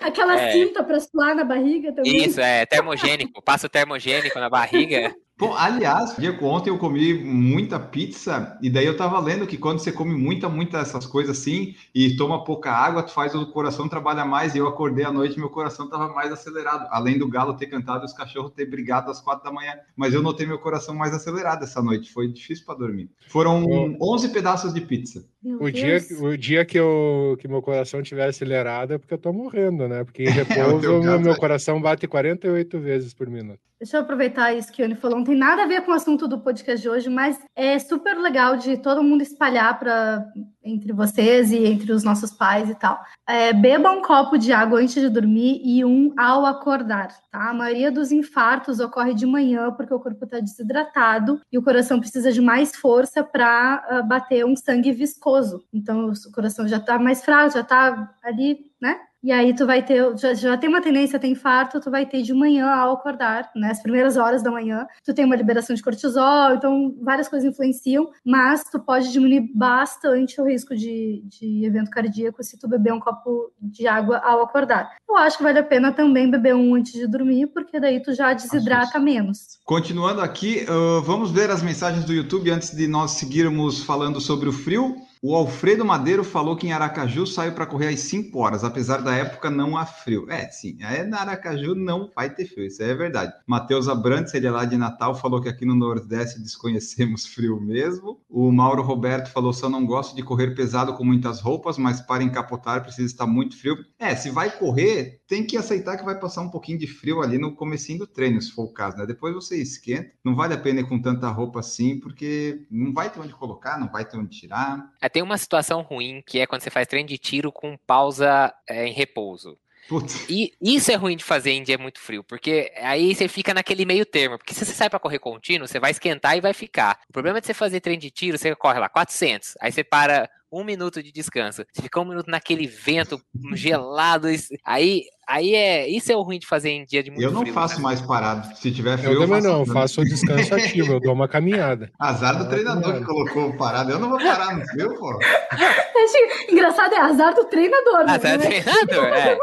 aquela É. cinta pra suar na barriga também. isso, é termogênico. Passa o termogênico na barriga. Pô, aliás, dia ontem eu comi muita pizza e daí eu tava lendo que quando você come muita, muita essas coisas assim e toma pouca água, tu faz o coração trabalhar mais. E eu acordei à noite e meu coração tava mais acelerado. Além do galo ter cantado e os cachorros ter brigado às quatro da manhã. Mas eu notei meu coração mais acelerado essa noite. Foi difícil para dormir. Foram. 11 pedaços de pizza. Meu O dia, o dia que, eu, que meu coração estiver acelerado é porque eu tô morrendo, né? Porque repouso teu o caso meu é. coração bate 48 vezes por minuto. Deixa eu aproveitar isso que o Ione falou. Não tem nada a ver com o assunto do podcast de hoje, mas é super legal de todo mundo espalhar para entre vocês e entre os nossos pais e tal. É, beba um copo de água antes de dormir e um ao acordar, tá? A maioria dos infartos ocorre de manhã porque o corpo está desidratado e o coração precisa de mais força para bater um sangue viscoso. Então o coração já está mais fraco, já está ali, né? E aí tu vai ter, já, já tem uma tendência a ter infarto, tu vai ter de manhã ao acordar, né? As primeiras horas da manhã, tu tem uma liberação de cortisol, então várias coisas influenciam, mas tu pode diminuir bastante o risco de, de evento cardíaco se tu beber um copo de água ao acordar. Eu acho que vale a pena também beber um antes de dormir, porque daí tu já desidrata menos. Continuando aqui, uh, vamos ver as mensagens do YouTube antes de nós seguirmos falando sobre o frio. O Alfredo Madeiro falou que em Aracaju saiu para correr às 5 horas, apesar da época não há frio. É, sim, é, na Aracaju não vai ter frio, isso é verdade. Matheus Abrantes, ele é lá de Natal, falou que aqui no Nordeste desconhecemos frio mesmo. O Mauro Roberto falou: só não gosto de correr pesado com muitas roupas, mas para encapotar precisa estar muito frio. É, se vai correr, tem que aceitar que vai passar um pouquinho de frio ali no comecinho do treino, se for o caso, né? Depois você esquenta. Não vale a pena ir com tanta roupa assim, porque não vai ter onde colocar, não vai ter onde tirar. É, Tem uma situação ruim que é quando você faz treino de tiro com pausa é, em repouso. Putz. E isso é ruim de fazer em dia muito frio, porque aí você fica naquele meio termo. Porque se você sai para correr contínuo, você vai esquentar e vai ficar. O problema é de você fazer treino de tiro, você corre lá 400, aí você para um minuto de descanso. Você fica um minuto naquele vento gelado, isso- aí, aí é isso é o ruim de fazer em dia de muito Eu não frio. faço né? mais parado. Se tiver frio, Eu também não, eu faço- faço o descanso ativo, eu dou uma caminhada. Azar do Ah, treinador que colocou parado. Eu não vou parar no frio, pô. Engraçado é azar do treinador, Ah, né? você é treinador, é.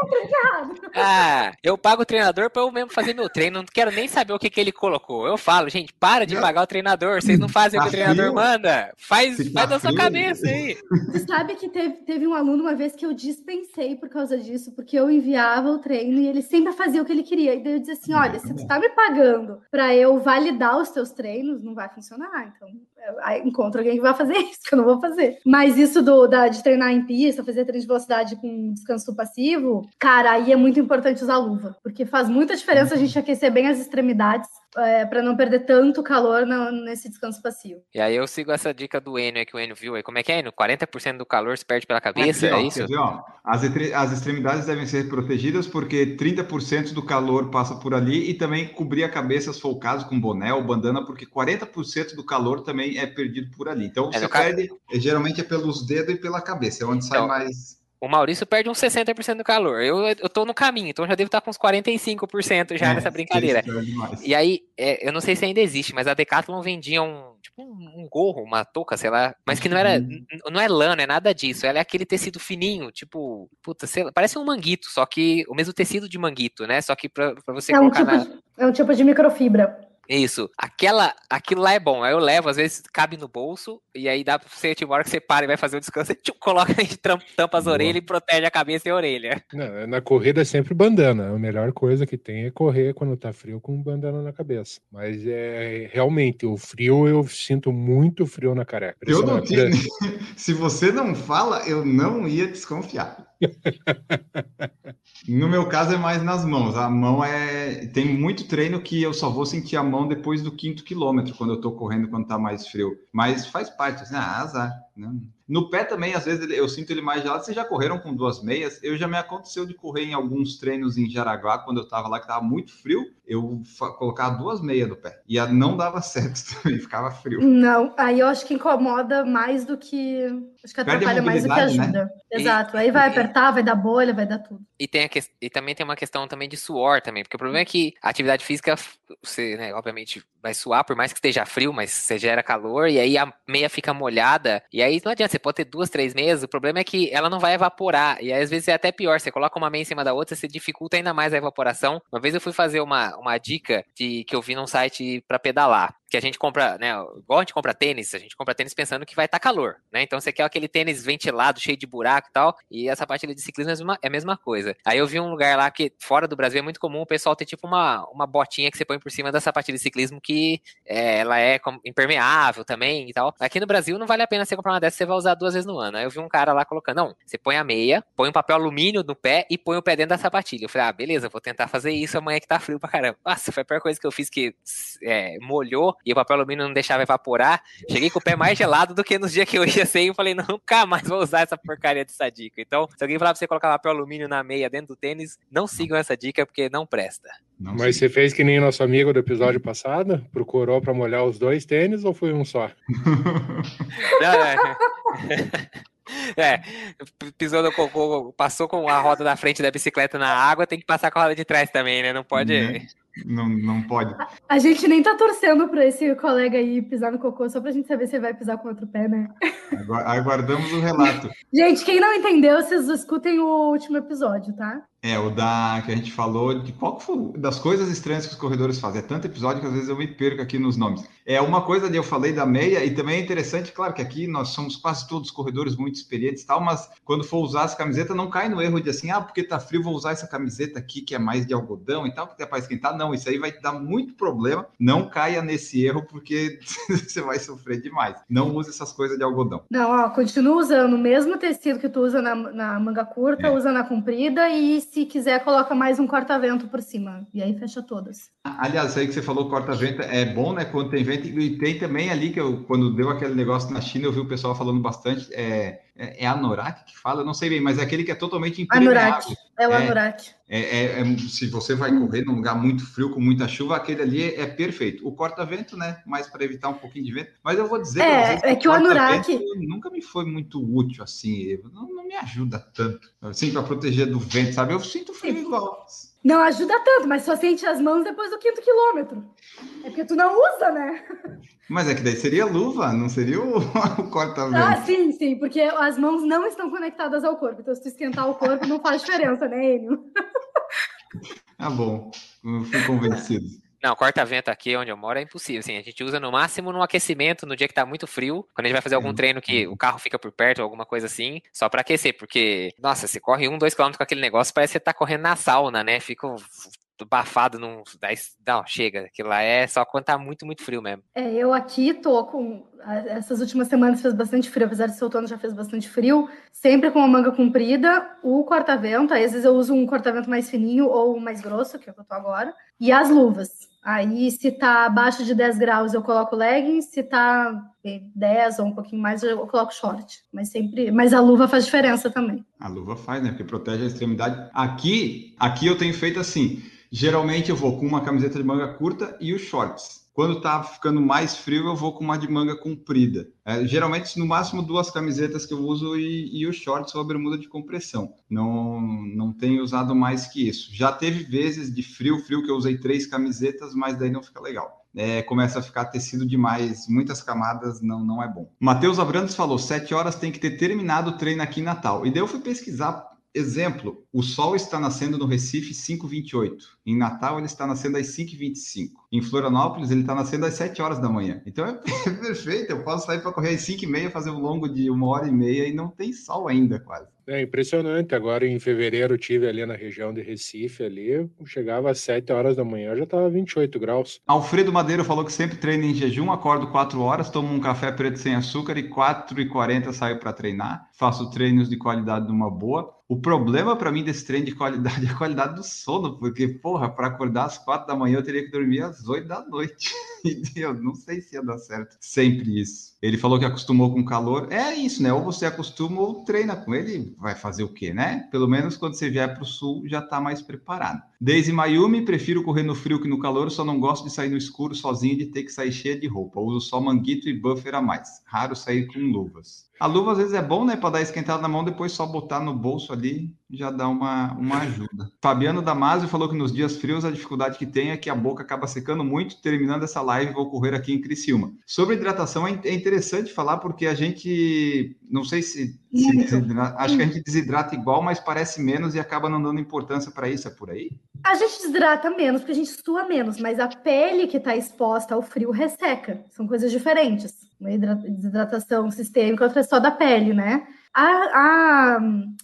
Ah, eu pago o treinador pra eu mesmo fazer meu treino. Não quero nem saber o que, que ele colocou. Eu falo, gente, para de pagar o treinador. Vocês não fazem o que o Tá treinador frio? manda. Faz, Se faz tá da sua frio. cabeça aí. Tu sabe que teve, teve um aluno uma vez que eu dispensei por causa disso, porque eu enviava o treino e ele sempre fazia o que ele queria. E daí eu dizia assim: olha, se tu tá me pagando pra eu validar os teus treinos, não vai funcionar. Então, Aí encontro alguém que vai fazer isso, que eu não vou fazer. Mas isso do, da, de treinar em pista, fazer treino de velocidade com descanso passivo, cara, aí é muito importante usar luva, porque faz muita diferença a gente aquecer bem as extremidades é, para não perder tanto calor no, nesse descanso passivo. E aí eu sigo essa dica do Enio que o Enio viu aí. Como é que é, Enio? 40% do calor se perde pela cabeça, é, é isso? Dizer, ó, as, as extremidades devem ser protegidas porque 30% do calor passa por ali e também cobrir a cabeça, se for o caso, com boné ou bandana, porque 40% do calor também é perdido por ali. Então, é, você perde, ca... geralmente é pelos dedos e pela cabeça, é onde então, sai mais o Maurício perde uns 60% do calor. Eu, eu tô no caminho, então já devo estar com uns 45% já é, nessa brincadeira. E aí, é, eu não sei se ainda existe, mas a Decathlon vendia um, tipo um, um, gorro, uma touca, sei lá, mas que não era, uhum. não é lã, não é nada disso. Ela é aquele tecido fininho, tipo, puta, sei lá, parece um manguito, só que o mesmo tecido de manguito, né? Só que pra, pra você é colocar um tipo na... de, É um tipo de microfibra. Isso. Aquela, aquilo lá é bom. Aí eu levo, às vezes cabe no bolso, e aí dá pra você, tipo, uma hora que você para e vai fazer o descanso, você tipo, coloca aí, tampa as Boa. orelhas e protege a cabeça e a orelha. Não, na corrida é sempre bandana. A melhor coisa que tem é correr quando tá frio com bandana na cabeça. Mas é realmente, o frio eu sinto muito frio na careca. Eu não tinha. Se você não fala, eu não ia desconfiar. No meu caso é mais nas mãos. A mão é. Tem muito treino que eu só vou sentir a mão depois do quinto quilômetro, quando eu tô correndo, quando tá mais frio. Mas faz parte, assim, ah, azar. Não, no pé também, às vezes, eu sinto ele mais gelado. Vocês já correram com duas meias? Eu já me aconteceu de correr em alguns treinos em Jaraguá, quando eu estava lá, que estava muito frio, eu colocar duas meias no pé. E não dava certo também, ficava frio. Não, aí eu acho que incomoda mais do que. Acho que atrapalha mais do que né? ajuda. Né? Exato. Aí vai apertar, vai dar bolha, vai dar tudo. E, tem que... e também tem uma questão também de suor também, porque o problema é que a atividade física, você, né, obviamente, vai suar, por mais que esteja frio, mas você gera calor, e aí a meia fica molhada, e aí não adianta, você pode ter duas, três meias, o problema é que ela não vai evaporar, e aí, às vezes é até pior, você coloca uma meia em cima da outra, você dificulta ainda mais a evaporação. Uma vez eu fui fazer uma, uma dica de, que eu vi num site para pedalar que a gente compra, né? Igual a gente compra tênis, a gente compra tênis pensando que vai estar tá calor, né? Então você quer aquele tênis ventilado, cheio de buraco e tal, e essa parte de ciclismo é a, mesma, é a mesma coisa. Aí eu vi um lugar lá que fora do Brasil é muito comum o pessoal ter tipo uma, uma botinha que você põe por cima da sapatilha de ciclismo que é, ela é impermeável também e tal. Aqui no Brasil não vale a pena você comprar uma dessa, você vai usar duas vezes no ano. Aí eu vi um cara lá colocando, não, você põe a meia, põe um papel alumínio no pé e põe o pé dentro da sapatilha. Eu falei, ah, beleza, vou tentar fazer isso amanhã que tá frio pra caramba. Nossa, foi a pior coisa que eu fiz que é, molhou e o papel alumínio não deixava evaporar. Cheguei com o pé mais gelado do que nos dias que eu ia sem. Eu falei, nunca mais vou usar essa porcaria dessa dica. Então, se alguém falar pra você colocar papel alumínio na meia dentro do tênis, não sigam essa dica porque não presta. Não Mas você fez que nem nosso amigo do episódio passado? Procurou para molhar os dois tênis ou foi um só? não, é. É, pisou no cocô, passou com a roda da frente da bicicleta na água, tem que passar com a roda de trás também, né? Não pode. Né? Não, não pode. A, gente nem tá torcendo para esse colega aí pisar no cocô só pra gente saber se vai pisar com outro pé, né? Aguardamos o relato. gente, quem não entendeu, vocês escutem o último episódio, tá? É, o da que a gente falou de qual foi das coisas estranhas que os corredores fazem. É tanto episódio que às vezes eu me perco aqui nos nomes. É uma coisa de eu falei da meia e também é interessante, claro que aqui nós somos quase todos corredores muito experientes e tal, mas quando for usar essa camiseta não cai no erro de assim, ah, porque tá frio, vou usar essa camiseta aqui que é mais de algodão e tal, porque é para esquentar. Não, isso aí vai dar muito problema. Não caia nesse erro porque você vai sofrer demais. Não use essas coisas de algodão. Não, ó, continua usando o mesmo tecido que tu usa na, na manga curta, é. usa na comprida e se quiser, coloca mais um corta-vento por cima. E aí fecha todas. Aliás, aí que você falou, corta-vento, é bom, né? Quando tem vento. E tem também ali, que eu, quando deu aquele negócio na China, eu vi o pessoal falando bastante. É, é, é Anorak que fala? não sei bem, mas é aquele que é totalmente impermeável. Anorak. É o é, Anorak. É, é, é, se você vai correr num lugar muito frio, com muita chuva, aquele ali é, é perfeito. O corta-vento, né? Mais para evitar um pouquinho de vento. Mas eu vou dizer. É, é que o Anorak. Nunca me foi muito útil, assim. Não, não me ajuda tanto. Assim, para proteger do vento, sabe? Eu sinto frio igual. Não ajuda tanto, mas só sente as mãos depois do quinto quilômetro. É porque tu não usa, né? Mas é que daí seria luva, não seria o, o corta-vento. Ah, sim, sim, porque as mãos não estão conectadas ao corpo. Então, se tu esquentar o corpo, não faz diferença, né, Enio? Ah, bom. Eu fui convencido. Não, corta-vento aqui onde eu moro é impossível. Assim, a gente usa no máximo no aquecimento, no dia que tá muito frio, quando a gente vai fazer algum treino que o carro fica por perto ou alguma coisa assim, só para aquecer, porque, nossa, você corre um, dois quilômetros com aquele negócio, parece que você tá correndo na sauna, né? Fica abafado num. Não, chega. Aquilo lá é só quando tá muito, muito frio mesmo. É, eu aqui tô com. Essas últimas semanas fez bastante frio, apesar de ser outono já fez bastante frio. Sempre com uma manga comprida, o corta-vento. Às vezes eu uso um corta-vento mais fininho ou mais grosso, que é o que eu tô agora. E as luvas. Aí, se tá abaixo de 10 graus, eu coloco leggings. Se tá 10 ou um pouquinho mais, eu coloco short. Mas sempre. Mas a luva faz diferença também. A luva faz, né? Porque protege a extremidade. Aqui, aqui eu tenho feito assim. Geralmente eu vou com uma camiseta de manga curta e os shorts. Quando tá ficando mais frio, eu vou com uma de manga comprida. É, geralmente, no máximo, duas camisetas que eu uso e, e o shorts ou a bermuda de compressão. Não, não tenho usado mais que isso. Já teve vezes de frio, frio que eu usei três camisetas, mas daí não fica legal. É, começa a ficar tecido demais, muitas camadas, não, não é bom. Matheus Abrantes falou: sete horas tem que ter terminado o treino aqui em Natal. E daí eu fui pesquisar Exemplo, o Sol está nascendo no Recife 5h28. Em Natal, ele está nascendo às 5h25. Em Florianópolis, ele está nascendo às 7 horas da manhã. Então é perfeito, eu posso sair para correr às 5h30, fazer um longo de uma hora e meia e não tem sol ainda quase. É impressionante. Agora em fevereiro eu tive ali na região de Recife ali, chegava às 7 horas da manhã, já estava 28 graus. Alfredo Madeiro falou que sempre treina em jejum, acordo 4 horas, tomo um café preto sem açúcar e 4h40 saio para treinar. Faço treinos de qualidade numa boa. O problema para mim desse treino de qualidade é a qualidade do sono, porque, porra, para acordar às quatro da manhã eu teria que dormir às oito da noite. Eu não sei se ia dar certo. Sempre isso. Ele falou que acostumou com calor. É isso, né? Ou você acostuma ou treina com ele. Vai fazer o quê, né? Pelo menos quando você vier para o sul já está mais preparado. Desde Mayumi, prefiro correr no frio que no calor, só não gosto de sair no escuro sozinho e de ter que sair cheia de roupa. Uso só manguito e buffer a mais. Raro sair com luvas. A luva às vezes é bom, né, para dar esquentada na mão, depois só botar no bolso ali já dá uma, uma ajuda. Fabiano Damasio falou que nos dias frios a dificuldade que tem é que a boca acaba secando muito. Terminando essa live, vou correr aqui em Criciúma. Sobre hidratação, é, interessante falar porque a gente, não sei se, se desidrata, acho que a gente desidrata igual, mas parece menos e acaba não dando importância para isso. É por aí? A gente desidrata menos porque a gente sua menos, mas a pele que está exposta ao frio resseca. São coisas diferentes. Uma desidratação sistêmica, outra é só da pele, né? A, a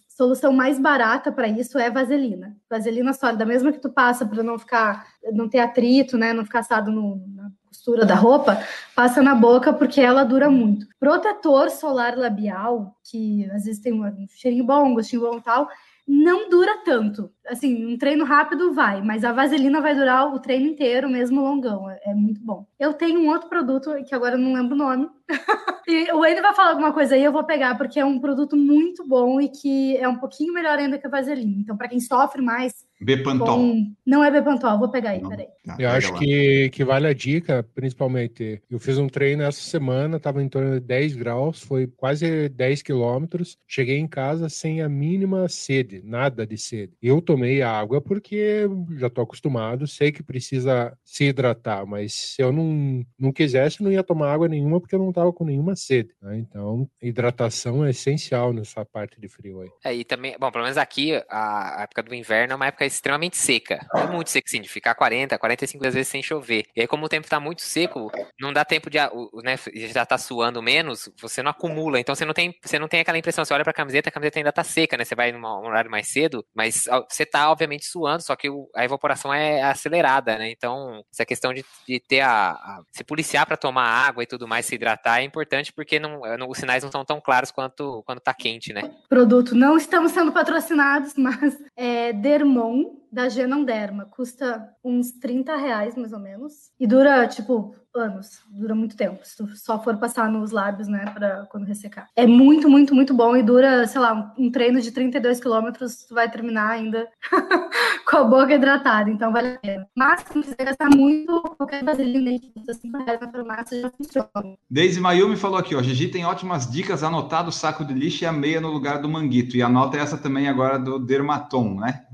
solução mais barata para isso é vaselina. Vaselina sólida, mesmo que tu passa para não ficar, não ter atrito, né? Não ficar assado no, na costura da roupa, passa na boca porque ela dura muito. Protetor solar labial, que às vezes tem um cheirinho bom, um gostinho bom e tal, não dura tanto. Assim, um treino rápido vai, mas a vaselina vai durar o treino inteiro, mesmo longão. É, é muito bom. Eu tenho um outro produto que agora eu não lembro o nome. e o Wayne vai falar alguma coisa aí, eu vou pegar, porque é um produto muito bom e que é um pouquinho melhor ainda que a vaselina. Então, para quem sofre mais. Bepantol. Com... Não é Bepantol, vou pegar aí, não. peraí. Tá, eu acho que, que vale a dica, principalmente. Eu fiz um treino essa semana, estava em torno de 10 graus, foi quase 10 quilômetros. Cheguei em casa sem a mínima sede, nada de sede. Eu tomei água porque já estou acostumado, sei que precisa se hidratar, mas se eu não, não quisesse, não ia tomar água nenhuma porque eu não estava com nenhuma sede. Né? Então, hidratação é essencial nessa parte de frio aí. É, e também, bom, pelo menos aqui, a época do inverno é uma época extremamente seca. É muito seca, assim, de ficar 40, 45 vezes sem chover. E aí, como o tempo está muito seco, não dá tempo de, né, já tá suando menos, você não acumula. Então, você não tem, você não tem aquela impressão, você olha para a camiseta, a camiseta ainda tá seca, né? Você vai num horário mais cedo, mas você tá, obviamente, suando, só que a evaporação é acelerada, né? Então, essa questão de, de ter a, a se policiar para tomar água e tudo mais, se hidratar, é importante porque não, não, os sinais não são tão claros quanto quando tá quente, né? Produto, não estamos sendo patrocinados, mas é Dermon, da Genonderma. Custa uns 30 reais, mais ou menos. E dura, tipo, anos. Dura muito tempo. Se tu só for passar nos lábios, né, para quando ressecar. É muito, muito, muito bom e dura, sei lá, um, treino de 32 quilômetros, tu vai terminar ainda com a boca hidratada. Então vale a pena. Mas se não quiser gastar muito, qualquer vaselina de 5 reais na farmácia já funciona. Deise Mayumi falou aqui, ó, Gigi tem ótimas dicas, anotado o saco de lixo e a meia no lugar do manguito. E anota essa também agora do Dermaton, né?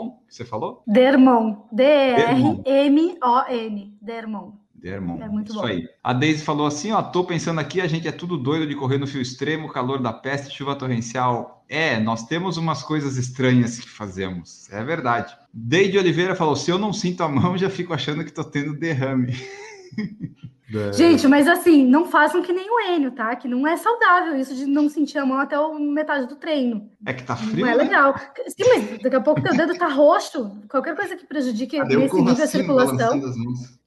Dermaton, que você falou? Dermon. D-R-M-O-N. Dermon. Dermon. É muito Isso bom. aí. A Deise falou assim: ó, tô pensando aqui, a gente é tudo doido de correr no fio extremo, calor da peste, chuva torrencial. É, nós temos umas coisas estranhas que fazemos. É verdade. Deide Oliveira falou: se eu não sinto a mão, já fico achando que tô tendo derrame. É. Gente, mas assim, não façam que nem o Enio, tá? Que não é saudável isso de não sentir a mão até o metade do treino. É que tá frio. Não é né? legal. Sim, mas daqui a pouco teu dedo tá roxo. Qualquer coisa que prejudique Cadê nesse nível assim, a circulação.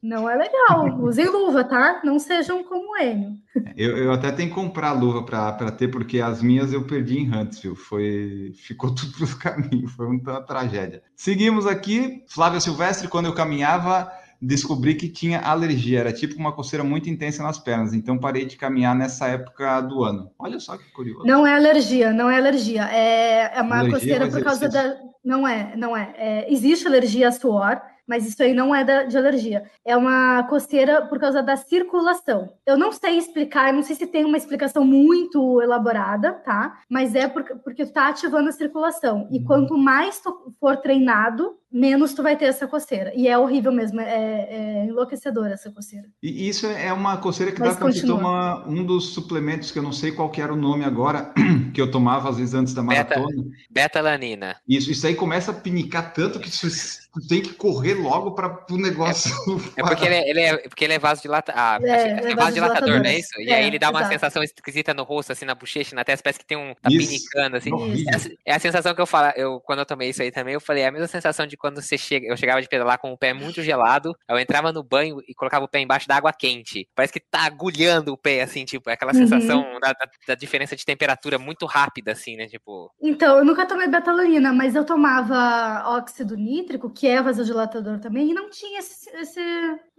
Não é legal. Usem luva, tá? Não sejam como o Enio. Eu, eu até tenho que comprar luva para ter, porque as minhas eu perdi em Huntsville. Foi, ficou tudo para os caminhos. Foi uma tragédia. Seguimos aqui. Flávia Silvestre, quando eu caminhava descobri que tinha alergia, era tipo uma coceira muito intensa nas pernas, então parei de caminhar nessa época do ano. Olha só que curioso. Não é alergia, não é alergia, é, é uma alergia coceira por causa da. Não é, não é. é. Existe alergia a suor, mas isso aí não é da, de alergia. É uma coceira por causa da circulação. Eu não sei explicar, eu não sei se tem uma explicação muito elaborada, tá? Mas é porque, porque tá ativando a circulação. E uhum. quanto mais tu for treinado, menos tu vai ter essa coceira. E é horrível mesmo, é, é enlouquecedora essa coceira. E isso é uma coceira que Mas dá quando você toma um dos suplementos que eu não sei qual que era o nome agora, que eu tomava às vezes antes da maratona. Betalanina. Isso, isso aí começa a pinicar tanto que tu, tu tem que correr logo para o negócio. É, é porque, ele é, ele é, porque ele é vasodilatador. Ah, é, é, é vasodilatador, não é isso? E aí ele dá uma exato. sensação esquisita no rosto, assim, na bochecha, na testa, parece que tem um. tá isso. pinicando, assim. É, é a sensação que eu falo, eu, quando eu tomei isso aí também, eu falei, é a mesma sensação de quando você chega, eu chegava de pedalar com o pé muito gelado, eu entrava no banho e colocava o pé embaixo da água quente. Parece que tá agulhando o pé, assim, tipo, é aquela uhum. sensação da, da, da, diferença de temperatura muito rápida, assim, né? Tipo. Então, eu nunca tomei betalanina, mas eu tomava óxido nítrico, que é vasodilatador também, e não tinha esse, esse,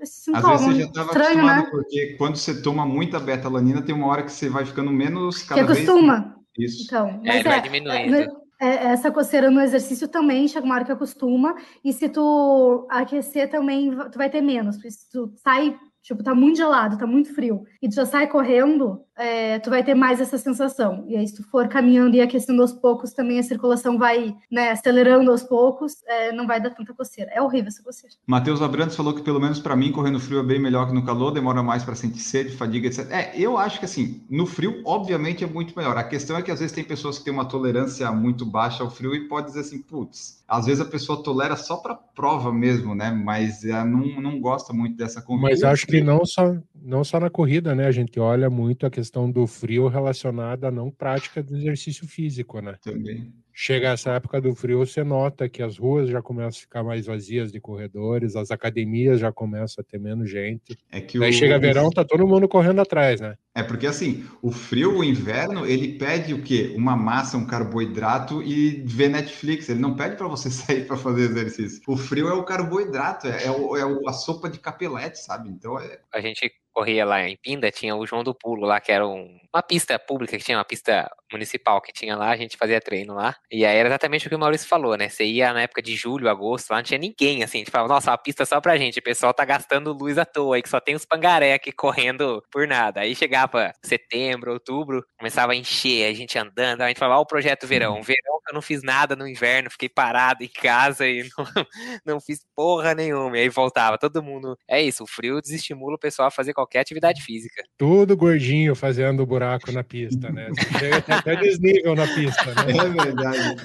esse sintoma. Às vezes você já estava acostumado, né? porque quando você toma muita betalanina, tem uma hora que você vai ficando menos cada que acostuma. Vez... Isso. Então, é, mas é, vai diminuindo. É, é, essa coceira no exercício também chega uma hora que acostuma, e se tu aquecer também, tu vai ter menos, se tu sai tipo, tá muito gelado, tá muito frio, e tu já sai correndo, é, tu vai ter mais essa sensação. E aí, se tu for caminhando e aquecendo aos poucos, também a circulação vai, né, acelerando aos poucos, é, não vai dar tanta coceira. É horrível essa coceira. Matheus Abrantes falou que, pelo menos para mim, correr no frio é bem melhor que no calor, demora mais para sentir sede, fadiga, etc. É, eu acho que assim, no frio, obviamente, é muito melhor. A questão é que às vezes tem pessoas que têm uma tolerância muito baixa ao frio e pode dizer assim, putz, às vezes a pessoa tolera só para prova mesmo, né? Mas ela não, não gosta muito dessa convivência. Mas acho que não só, não só na corrida, né? A gente olha muito a questão do frio relacionada à não prática do exercício físico, né? Também chega essa época do frio, você nota que as ruas já começam a ficar mais vazias de corredores, as academias já começam a ter menos gente. É que Aí o... chega verão, tá todo mundo correndo atrás, né? É porque assim, o frio, o inverno, ele pede o quê? Uma massa, um carboidrato e ver Netflix. Ele não pede para você sair para fazer exercício. O frio é o carboidrato, é, é, o, é a sopa de capelete, sabe? Então é... A gente corria lá em Pinda, tinha o João do Pulo lá, que era um, uma pista pública, que tinha uma pista municipal que tinha lá, a gente fazia treino lá. E aí era exatamente o que o Maurício falou, né? Você ia na época de julho, agosto, lá não tinha ninguém, assim, a gente falava, nossa, uma pista só pra gente, o pessoal tá gastando luz à toa, aí que só tem os pangaré aqui correndo por nada. Aí chegava setembro, outubro, começava a encher, a gente andando, a gente falava, ó, o projeto verão. Verão que eu não fiz nada no inverno, fiquei parado em casa e não, não fiz porra nenhuma. E aí voltava, todo mundo. É isso, o frio desestimula o pessoal a fazer qualquer atividade física. Tudo gordinho fazendo buraco na pista, né? Chega até desnível na pista, né? É verdade.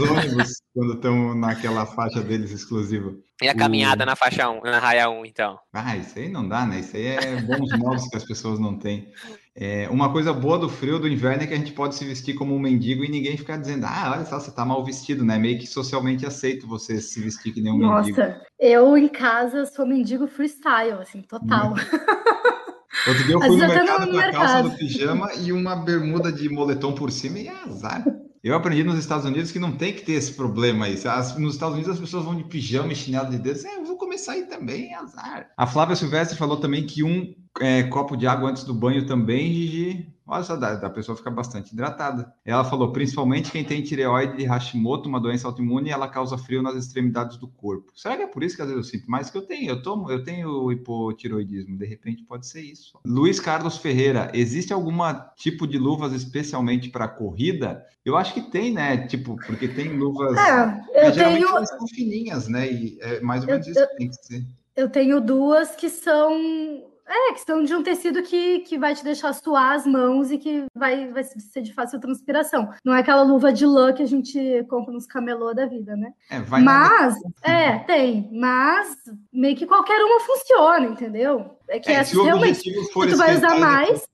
Os ônibus, quando estão naquela faixa deles exclusiva. E a caminhada o... na faixa 1, na raia 1, então? Ah, isso aí não dá, né? Isso aí é bons modos que as pessoas não têm. É, uma coisa boa do frio do inverno é que a gente pode se vestir como um mendigo e ninguém ficar dizendo, ah, olha só, você tá mal vestido, né? Meio que socialmente aceito você se vestir que nem um Nossa, mendigo. Nossa, eu em casa sou mendigo freestyle, assim, total. Outro dia eu fui no mercado com a calça do pijama e uma bermuda de moletom por cima e é azar. Eu aprendi nos Estados Unidos que não tem que ter esse problema aí. As, nos Estados Unidos as pessoas vão de pijama e chinelo de dedos. É, eu vou começar aí também, é azar. A Flávia Silvestre falou também que um é, copo de água antes do banho também, Gigi. Olha só, dá, da pessoa ficar bastante hidratada. Ela falou, principalmente quem tem tireoide de Hashimoto, uma doença autoimune, ela causa frio nas extremidades do corpo. Será que é por isso que às vezes eu sinto mais que eu tenho? Eu tomo, eu tenho hipotiroidismo, de repente pode ser isso. Luiz Carlos Ferreira, existe algum tipo de luvas especialmente para corrida? Eu acho que tem, né? Tipo, porque tem luvas. É, eu tenho... elas são fininhas, né? E é mais ou menos eu, isso que tem que ser. Eu tenho duas que são é, questão de um tecido que, que vai te deixar suar as mãos e que vai, vai ser de fácil transpiração. Não é aquela luva de lã que a gente compra nos camelô da vida, né? É, vai mas, é, tem. Mas meio que qualquer uma funciona, entendeu? É que é, se o realmente, objetivo for tu vai usar mais,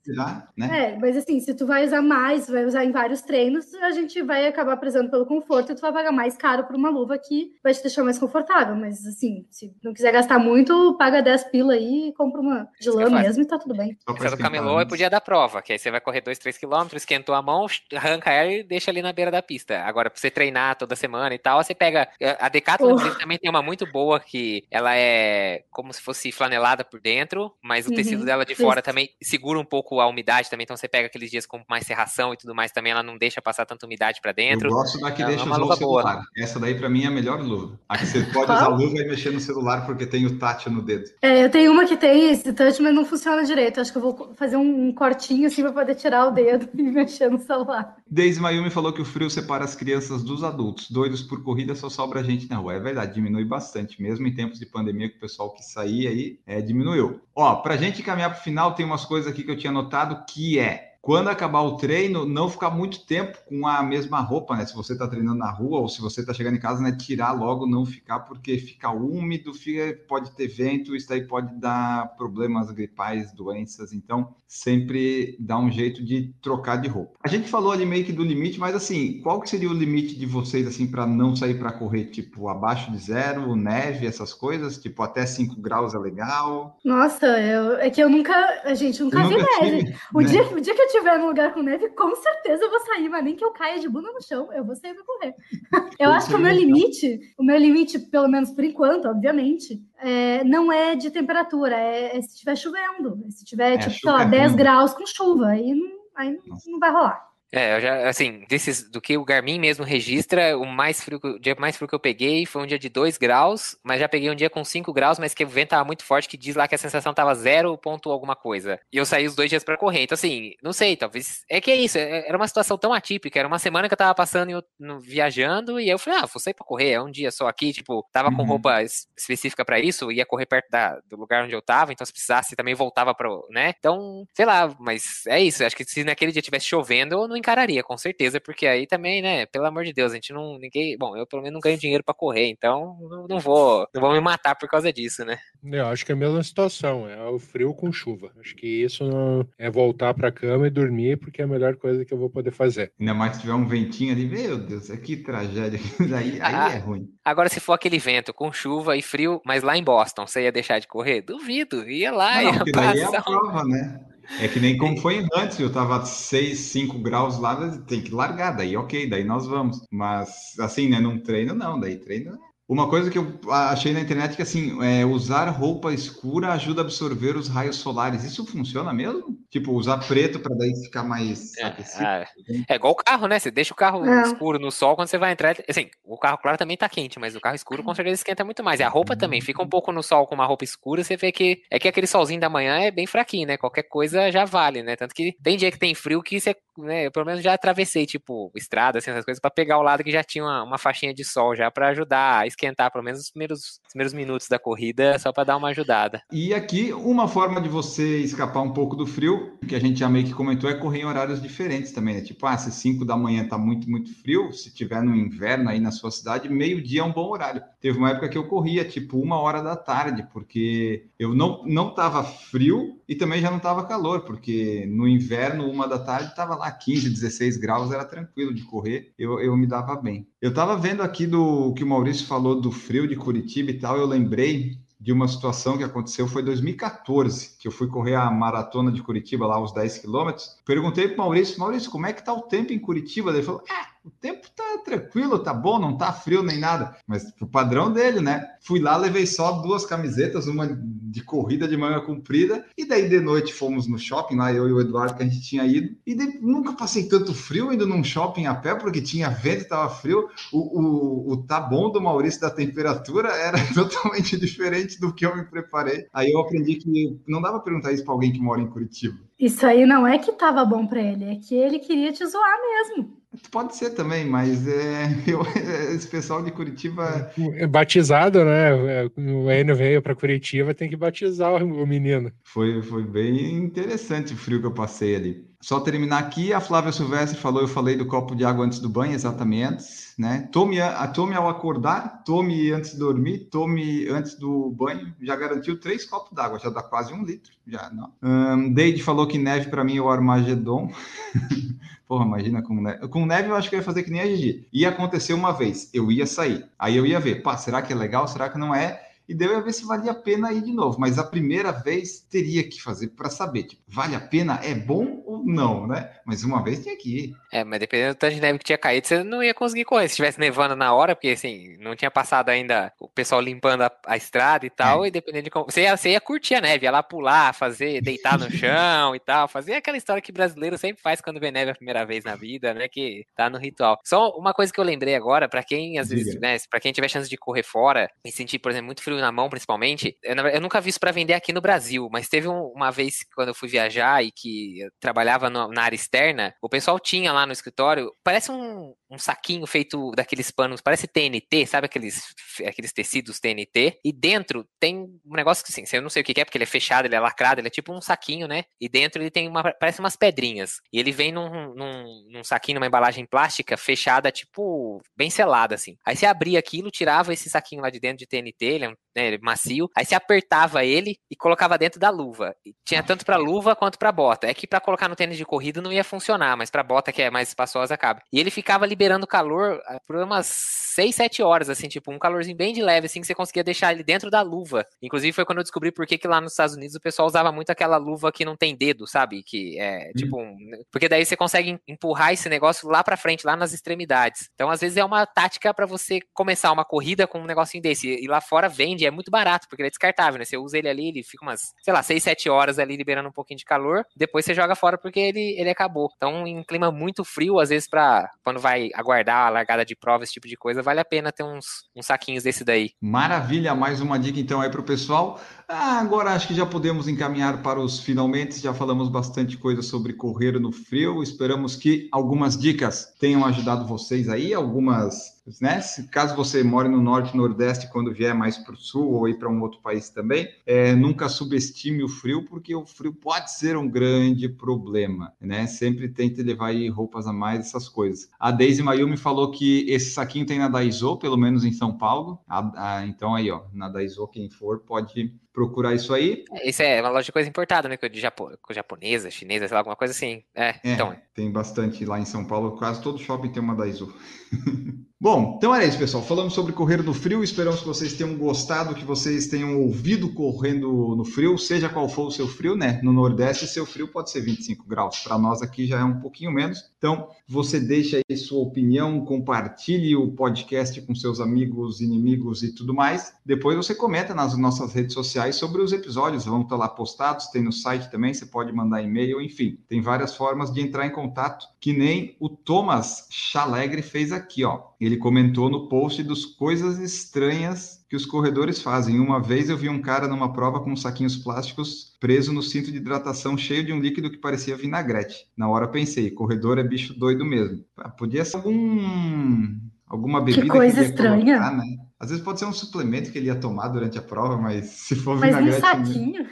né? É, mas assim, se tu vai usar mais, vai usar em vários treinos, a gente vai acabar prezando pelo conforto e tu vai pagar mais caro por uma luva que vai te deixar mais confortável. Mas assim, se não quiser gastar muito, paga 10 pila aí e compra uma de lã mesmo e tá tudo bem. Essa do camelô é pro dia da prova, que aí você vai correr 2, 3 quilômetros, esquentou a mão, arranca ela e deixa ali na beira da pista. Agora, pra você treinar toda semana e tal, você pega. A Decathlon oh. também tem uma muito boa que ela é como se fosse flanelada por dentro, mas o uhum. tecido dela de fora Isso. também segura um pouco a umidade também. Então você pega aqueles dias com mais serração e tudo mais também, ela não deixa passar tanta umidade para dentro. Eu gosto da que é deixa usar o celular. Boa. Essa daí para mim é a melhor luva. A que você pode usar a luva e mexer no celular porque tem o touch no dedo. É, eu tenho uma que tem esse touch, mas não funciona direito. Acho que eu vou fazer um cortinho assim para poder tirar o dedo e mexer no celular. Daisy Mayumi falou que o frio separa as crianças dos adultos. Doidos por corrida só sobra gente na rua. É verdade, diminui bastante. Mesmo em tempos de pandemia, que o pessoal que saía aí é, diminuiu. Ó, pra gente caminhar pro final, tem umas coisas aqui que eu tinha notado que é quando acabar o treino, não ficar muito tempo com a mesma roupa, né? Se você está treinando na rua ou se você está chegando em casa, né? Tirar logo, não ficar, porque fica úmido, fica, pode ter vento, isso aí pode dar problemas gripais, doenças. Então, sempre dá um jeito de trocar de roupa. A gente falou ali meio que do limite, mas assim, qual que seria o limite de vocês, assim, para não sair para correr? Tipo, abaixo de zero, neve, essas coisas? Tipo, até 5 graus é legal? Nossa, eu, é que eu nunca, a gente nunca, vi neve. Tive, o, né? dia, o dia que eu estiver num lugar com neve, com certeza eu vou sair, mas nem que eu caia de bunda no chão, eu vou sair para correr. eu acho que o meu limite, o meu limite, pelo menos por enquanto, obviamente, é, não é de temperatura, é, é se estiver chovendo, se tiver, é, tipo, sei lá, 10 graus com chuva, aí não, aí não vai rolar. É, eu já, assim, desses, do que o Garmin mesmo registra, o mais frio, o dia mais frio que eu peguei foi um dia de 2 graus, mas já peguei um dia com 5 graus, mas que o vento tava muito forte, que diz lá que a sensação tava 0 ponto alguma coisa. E eu saí os dois dias para correr. Então, assim, não sei, talvez. É que é isso, é, era uma situação tão atípica, era uma semana que eu tava passando eu, no, viajando, e aí eu falei, ah, vou sair pra correr, é um dia só aqui, tipo, tava uhum. com roupa específica para isso, ia correr perto da, do lugar onde eu tava, então se precisasse também voltava pro, né? Então, sei lá, mas é isso, acho que se naquele dia tivesse chovendo, eu não encararia, com certeza, porque aí também, né, pelo amor de Deus, a gente não, ninguém, bom, eu pelo menos não ganho dinheiro para correr, então não, não, vou, não vou me matar por causa disso, né? Eu acho que é a mesma situação, é o frio com chuva. Acho que isso é voltar para cama e dormir, porque é a melhor coisa que eu vou poder fazer. Ainda mais se tiver um ventinho ali, meu Deus, que tragédia, aí, aí ah, é ruim. Agora, se for aquele vento com chuva e frio, mas lá em Boston, você ia deixar de correr? Duvido, ia lá, não, ia passar. Daí é a prova, né? É que nem como foi antes, eu tava 6, 5 graus lá, tem que largar, daí ok, daí nós vamos. Mas assim, né, num treino não, daí treino uma coisa que eu achei na internet é que assim, é, usar roupa escura ajuda a absorver os raios solares. Isso funciona mesmo? Tipo, usar preto para daí ficar mais é, é, é, igual o carro, né? Você deixa o carro é. escuro no sol quando você vai entrar. Assim, o carro, claro, também tá quente, mas o carro escuro com certeza esquenta muito mais. E a roupa também fica um pouco no sol com uma roupa escura, você vê que é que aquele solzinho da manhã é bem fraquinho, né? Qualquer coisa já vale, né? Tanto que tem dia que tem frio que você, né? Eu pelo menos já atravessei, tipo, estrada, assim, essas coisas, para pegar o lado que já tinha uma, uma faixinha de sol já para ajudar a esquentar pelo menos os primeiros, os primeiros minutos da corrida, só para dar uma ajudada. E aqui, uma forma de você escapar um pouco do frio, que a gente já meio que comentou, é correr em horários diferentes também, né? Tipo, ah, se 5 da manhã tá muito, muito frio, se tiver no inverno aí na sua cidade, meio-dia é um bom horário. Teve uma época que eu corria, tipo, uma hora da tarde, porque eu não, não tava frio e também já não tava calor, porque no inverno, uma da tarde, tava lá 15, 16 graus, era tranquilo de correr, eu, eu me dava bem. Eu tava vendo aqui do que o Maurício falou do frio de Curitiba e tal, eu lembrei de uma situação que aconteceu foi 2014, que eu fui correr a maratona de Curitiba lá uns 10 quilômetros. Perguntei para Maurício, Maurício, como é que tá o tempo em Curitiba? Ele falou: "Ah, o tempo tá tranquilo, tá bom, não tá frio nem nada". Mas pro padrão dele, né? Fui lá, levei só duas camisetas, uma de corrida de manga comprida, e daí de noite fomos no shopping lá, eu e o Eduardo que a gente tinha ido, e de, nunca passei tanto frio indo num shopping a pé, porque tinha vento tava frio. O, o, o tá bom do Maurício da temperatura era totalmente diferente do que eu me preparei. Aí eu aprendi que não dava pra perguntar isso para alguém que mora em Curitiba. Isso aí não é que tava bom para ele, é que ele queria te zoar mesmo. Pode ser também, mas é, eu, esse pessoal de Curitiba. É batizado, né? O Enio veio para Curitiba, tem que batizar o menino. Foi, foi bem interessante o frio que eu passei ali. Só terminar aqui, a Flávia Silvestre falou, eu falei do copo de água antes do banho, exatamente, né? Tome, a, tome ao acordar, tome antes de dormir, tome antes do banho, já garantiu três copos d'água, já dá quase um litro, já, não. Um, Deide falou que neve para mim é o Armagedon. Porra, imagina com neve. Com neve eu acho que eu ia fazer que nem a Gigi. Ia acontecer uma vez, eu ia sair. Aí eu ia ver, pá, será que é legal? Será que não é? E daí eu ia ver se valia a pena ir de novo. Mas a primeira vez teria que fazer para saber, tipo, vale a pena? É bom ou não, né? Mas uma vez tinha que ir. É, mas dependendo do tanto de neve que tinha caído, você não ia conseguir correr. Se estivesse nevando na hora, porque assim, não tinha passado ainda o pessoal limpando a, a estrada e tal, é. e dependendo de como. Você ia, você ia curtir a neve, ia lá pular, fazer, deitar no chão e tal, fazer aquela história que brasileiro sempre faz quando vê neve a primeira vez na vida, né? Que tá no ritual. Só uma coisa que eu lembrei agora, para quem às Diga. vezes, né, pra quem tiver chance de correr fora e sentir, por exemplo, muito frio na mão, principalmente eu, eu, nunca vi isso para vender aqui no Brasil, mas teve um, uma vez quando eu fui viajar e que trabalhava no, na área externa, o pessoal tinha lá no escritório, parece um, um saquinho feito daqueles panos, parece TNT, sabe aqueles, aqueles tecidos TNT? E dentro tem um negócio que, assim, eu não sei o que é, porque ele é fechado, ele é lacrado, ele é tipo um saquinho, né? E dentro ele tem uma, parece umas pedrinhas. E ele vem num, num, num saquinho, numa embalagem plástica, fechada, tipo, bem selada, assim. Aí você abria aquilo, tirava esse saquinho lá de dentro de TNT, ele é um, né, macio, aí você apertava ele e colocava dentro da luva. E tinha tanto para luva quanto para bota. É que para colocar no tênis de corrida não ia funcionar, mas para bota que é mais espaçosa acaba. E ele ficava liberando calor ah, por umas 6, 7 horas, assim, tipo, um calorzinho bem de leve, assim, que você conseguia deixar ele dentro da luva. Inclusive, foi quando eu descobri por que, que lá nos Estados Unidos o pessoal usava muito aquela luva que não tem dedo, sabe? Que é, hum. tipo, um... porque daí você consegue empurrar esse negócio lá pra frente, lá nas extremidades. Então, às vezes, é uma tática para você começar uma corrida com um negocinho desse. E lá fora vende, é muito barato, porque ele é descartável, né? Você usa ele ali, ele fica umas, sei lá, 6, 7 horas ali liberando um pouquinho de calor, depois você joga fora porque ele, ele acabou. Então, em clima muito frio, às vezes, para quando vai aguardar a largada de prova, esse tipo de coisa, vale a pena ter uns, uns saquinhos desse daí. Maravilha, mais uma dica então aí para o pessoal. Ah, agora acho que já podemos encaminhar para os finalmente. Já falamos bastante coisa sobre correr no frio. Esperamos que algumas dicas tenham ajudado vocês aí, algumas né? Se, caso você more no norte, nordeste, quando vier mais para o sul ou ir para um outro país também, é, nunca subestime o frio, porque o frio pode ser um grande problema, né? Sempre tente levar aí roupas a mais, essas coisas. A Daisy Mayumi falou que esse saquinho tem na Daiso, pelo menos em São Paulo. A, a, então aí, ó, na Daiso, quem for pode procurar isso aí. Isso é uma loja de coisa importada, né? De Japo, japonesa, chinesa, sei lá, alguma coisa assim. É, é, então. Tem bastante lá em São Paulo, quase todo shopping tem uma Daiso. Bom, então era isso, pessoal. Falamos sobre correr no frio. Esperamos que vocês tenham gostado, que vocês tenham ouvido correndo no frio, seja qual for o seu frio, né? No Nordeste, seu frio pode ser 25 graus. Para nós aqui já é um pouquinho menos. Então, você deixa aí sua opinião, compartilhe o podcast com seus amigos, inimigos e tudo mais. Depois você comenta nas nossas redes sociais sobre os episódios. Vão estar lá postados, tem no site também. Você pode mandar e-mail, enfim. Tem várias formas de entrar em contato, que nem o Thomas Chalegre fez aqui, ó. Ele comentou no post dos coisas estranhas que os corredores fazem. Uma vez eu vi um cara numa prova com saquinhos plásticos preso no cinto de hidratação cheio de um líquido que parecia vinagrete. Na hora pensei, corredor é bicho doido mesmo. Ah, podia ser algum alguma bebida que coisa que estranha. Colocar, né? Às vezes pode ser um suplemento que ele ia tomar durante a prova, mas se for mas vinagrete... Mas um saquinho?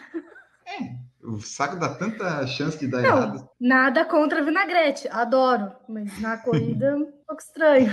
É, o saco dá tanta chance de dar não, errado. Nada contra vinagrete, adoro, mas na corrida um pouco estranho.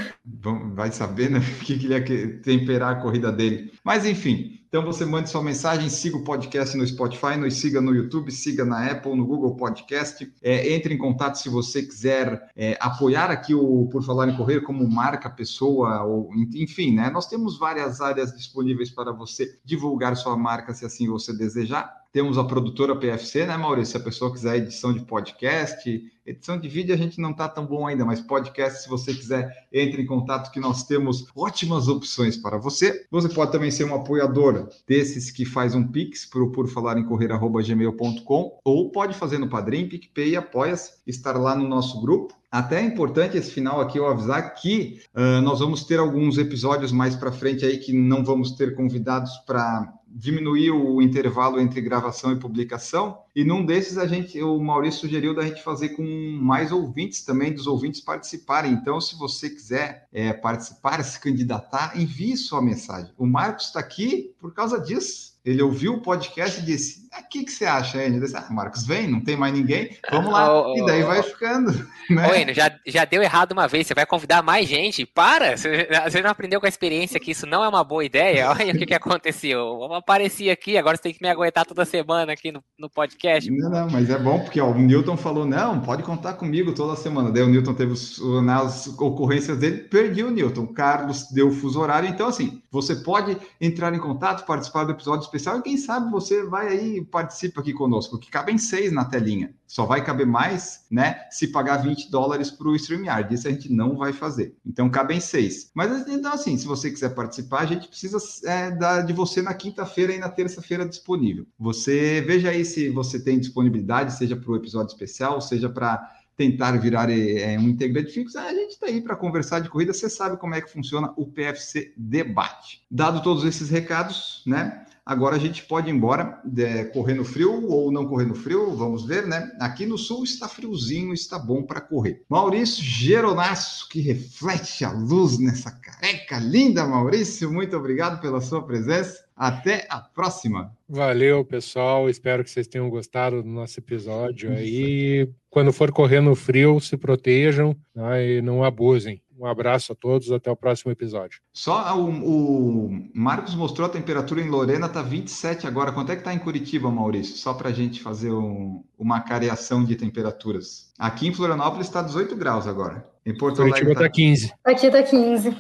Vai saber, né? O que, que ele ia temperar a corrida dele. Mas enfim, então você mande sua mensagem, siga o podcast no Spotify, nos siga no YouTube, siga na Apple, no Google Podcast. É, entre em contato se você quiser é, apoiar aqui o Por Falar em Correr como marca, pessoa, ou enfim, né? Nós temos várias áreas disponíveis para você divulgar sua marca, se assim você desejar. Temos a produtora PFC, né, Maurício? Se a pessoa quiser edição de podcast, Edição de vídeo a gente não está tão bom ainda, mas podcast, se você quiser, entre em contato que nós temos ótimas opções para você. Você pode também ser um apoiador desses que faz um Pix para por falar em correr@gmail.com ou pode fazer no Padrim, PicPay e apoia-se, estar lá no nosso grupo. Até é importante esse final aqui eu avisar que uh, nós vamos ter alguns episódios mais para frente aí que não vamos ter convidados para diminuir o intervalo entre gravação e publicação. E num desses a gente, o Maurício sugeriu da gente fazer com mais ouvintes também, dos ouvintes participarem. Então, se você quiser é, participar, se candidatar, envie sua mensagem. O Marcos está aqui por causa disso Ele ouviu o podcast e disse: O que, que você acha, Enio? Ah, Marcos, vem, não tem mais ninguém, vamos lá. Oh, e daí vai ficando. Né? Ô, Enio, já, já deu errado uma vez, você vai convidar mais gente? Para! Você, não aprendeu com a experiência que isso não é uma boa ideia? Olha o que, que aconteceu. Eu apareci aqui, agora você tem que me aguentar toda semana aqui no, no podcast. Não, não, mas é bom porque ó, o Newton falou: não, pode contar comigo toda semana. Daí o Newton teve os, nas ocorrências dele, perdi o Newton. O Carlos deu o fuso horário. Então, assim, você pode entrar em contato, participar do episódio especial e quem sabe você vai aí participa aqui conosco, que cabem seis na telinha. Só vai caber mais, né, se pagar 20 dólares para o StreamYard. Isso a gente não vai fazer. Então, cabem seis. Mas, então, assim, se você quiser participar, a gente precisa é, de você na quinta-feira e na terça-feira disponível. Você veja aí se você tem disponibilidade, seja para o episódio especial, seja para tentar virar é, um integrante fixo, a gente está aí para conversar de corrida, você sabe como é que funciona o PFC Debate. Dado todos esses recados, né? Agora a gente pode ir embora, é, correr no frio ou não correr no frio, vamos ver, né? Aqui no sul está friozinho, está bom para correr. Maurício Geronasso, que reflete a luz nessa careca linda, Maurício, muito obrigado pela sua presença. Até a próxima. Valeu, pessoal. Espero que vocês tenham gostado do nosso episódio aí. Quando for correr no frio, se protejam né, e não abusem. Um abraço a todos, até o próximo episódio. Só o, o Marcos mostrou a temperatura em Lorena, tá 27 agora. Quanto é que tá em Curitiba, Maurício? Só para a gente fazer um, uma careação de temperaturas. Aqui em Florianópolis está 18 graus agora. Em Porto Curitiba Alegre tá 15. Aqui tá 15.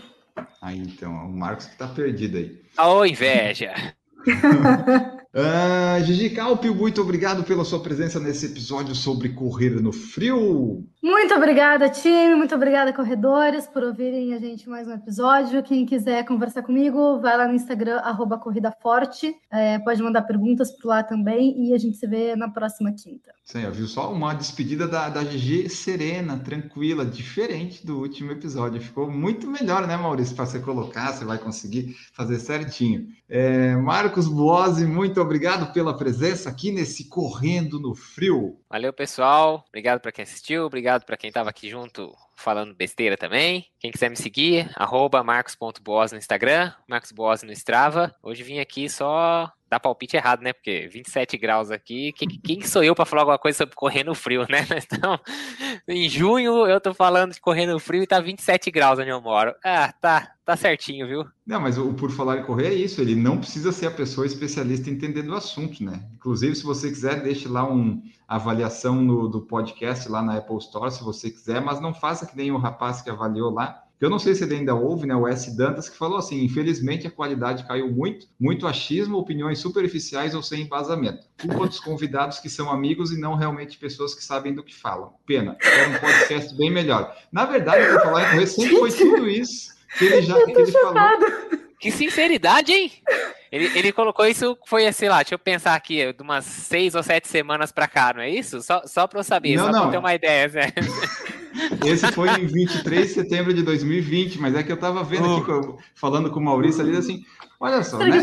Aí então, o Marcos que tá perdido aí. Ô, inveja! Uh, Gigi Calpio, muito obrigado pela sua presença nesse episódio sobre correr no frio. Muito obrigada, time. Muito obrigada, corredores, por ouvirem a gente mais um episódio. Quem quiser conversar comigo, vai lá no Instagram, arroba Corrida Forte. É, pode mandar perguntas por lá também e a gente se vê na próxima quinta. Sim, viu só uma despedida da, da Gigi serena, tranquila, diferente do último episódio. Ficou muito melhor, né, Maurício? Para você colocar, você vai conseguir fazer certinho. É, Marcos Buozzi, muito obrigado pela presença aqui nesse Correndo no Frio. Valeu, pessoal. Obrigado para quem assistiu, obrigado para quem estava aqui junto falando besteira também. Quem quiser me seguir, marcos.boas no Instagram, marcosboas no Strava. Hoje vim aqui só dar palpite errado, né? Porque 27 graus aqui, quem, quem sou eu para falar alguma coisa sobre correr no frio, né? Então, em junho eu tô falando de correr no frio e tá 27 graus onde eu moro. Ah, tá, tá certinho, viu? Não, mas o por falar em correr é isso, ele não precisa ser a pessoa especialista em entender do assunto, né? Inclusive, se você quiser, deixe lá uma avaliação no, do podcast lá na Apple Store, se você quiser, mas não faça que nem o rapaz que avaliou lá, eu não sei se ele ainda ouve, né? O S. Dantas, que falou assim: infelizmente a qualidade caiu muito, muito achismo, opiniões superficiais ou sem embasamento. Culpa dos convidados que são amigos e não realmente pessoas que sabem do que falam. Pena, era um podcast bem melhor. Na verdade, para falar em correr, sempre foi tudo isso que ele já que ele falou. Que sinceridade, hein? Ele, ele colocou isso, foi, sei lá, deixa eu pensar aqui, de umas seis ou sete semanas para cá, não é isso? Só, só para eu saber, não, só para ter uma ideia. Né? Esse foi em 23 de setembro de 2020, mas é que eu estava vendo oh. aqui, falando com o Maurício ali, assim, olha só, né?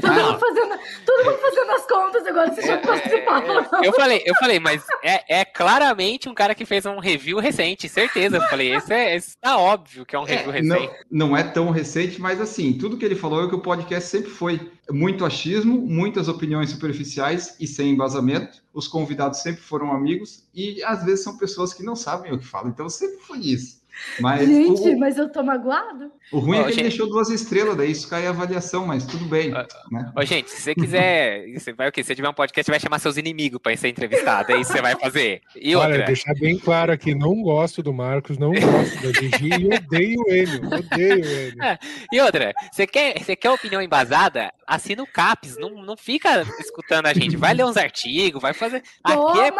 Todo, ah, mundo fazendo, todo mundo fazendo as contas agora, você já é, participaram. Eu falei, eu falei, mas é, é claramente um cara que fez um review recente, certeza. Eu falei, esse é, esse tá óbvio que é um é, review recente. Não, não é tão recente, mas assim, tudo que ele falou é que o podcast sempre foi muito achismo, muitas opiniões superficiais e sem embasamento. Os convidados sempre foram amigos e às vezes são pessoas que não sabem o que falam. Então sempre foi isso. Mas gente, o, mas eu tô magoado. O ruim é que gente... ele deixou duas estrelas, daí isso cai a avaliação, mas tudo bem. né? Ô, gente, se você quiser, você vai o quê? Se você tiver um podcast, vai chamar seus inimigos para ser entrevistado, é isso que você vai fazer. E Olha, outra... deixar bem claro aqui, não gosto do Marcos, não gosto da Gigi e odeio ele, odeio ele. E outra, você quer, você quer opinião embasada? Assina o CAPS, não, não fica escutando a gente, vai ler uns artigos, vai fazer... Aqui é,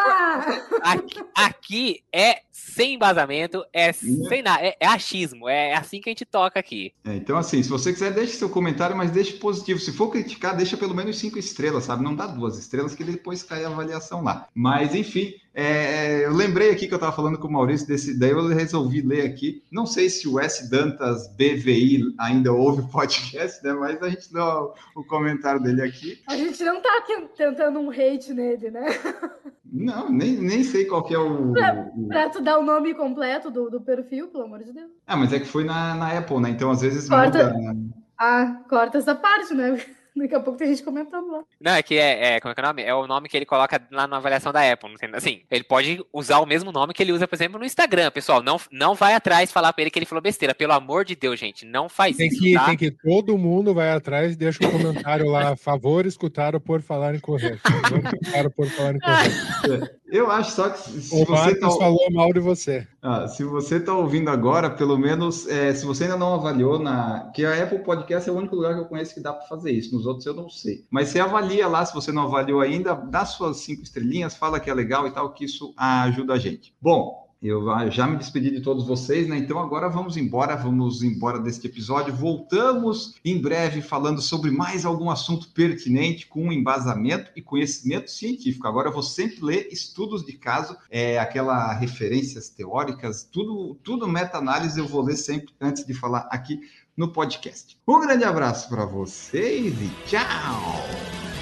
aqui, aqui é sem embasamento, é sem nada, é, é, achismo, é assim que a gente toca aqui. É, então, assim, se você quiser, deixe seu comentário, mas deixe positivo. Se for criticar, deixa pelo menos cinco estrelas, sabe? Não dá duas estrelas, que depois cai a avaliação lá. Mas, enfim, é, eu lembrei aqui que eu estava falando com o Maurício desse, daí eu resolvi ler aqui. Não sei se o S Dantas BVI ainda ouve o podcast, né? Mas a gente dá o, o comentário dele aqui. A gente não está tentando um hate nele, né? Não, nem, nem sei qual que é o. Pra, pra tu dar o nome completo do, do perfil, pelo amor de Deus. Ah, mas é que foi na, na Apple, né? Então às vezes corta... muda. Né? Ah, corta essa parte, né? Daqui a pouco tem gente comentando lá. Não, é que é, é, como é que é o nome? É o nome que ele coloca lá na avaliação da Apple. Assim, ele pode usar o mesmo nome que ele usa, por exemplo, no Instagram. Pessoal, não, não vai atrás falar pra ele que ele falou besteira. Pelo amor de Deus, gente, não faz tem isso. Que, tá? Tem que todo mundo vai atrás e deixa um comentário lá. A favor, escutaram por falar incorreto. Favor, escutaram por falar incorreto. Eu acho só que se o você Marcos tá... falou mal de você. Ah, se você está ouvindo agora, pelo menos, é, se você ainda não avaliou na. Que a Apple Podcast é o único lugar que eu conheço que dá para fazer isso. Nos outros eu não sei. Mas você avalia lá, se você não avaliou ainda, dá suas cinco estrelinhas, fala que é legal e tal, que isso ajuda a gente. Bom, eu já me despedi de todos vocês, né? Então agora vamos embora, vamos embora deste episódio. Voltamos em breve falando sobre mais algum assunto pertinente com embasamento e conhecimento científico. Agora eu vou sempre ler estudos de caso, é, aquela referências teóricas, tudo, tudo meta-análise eu vou ler sempre antes de falar aqui no podcast. Um grande abraço para vocês e tchau!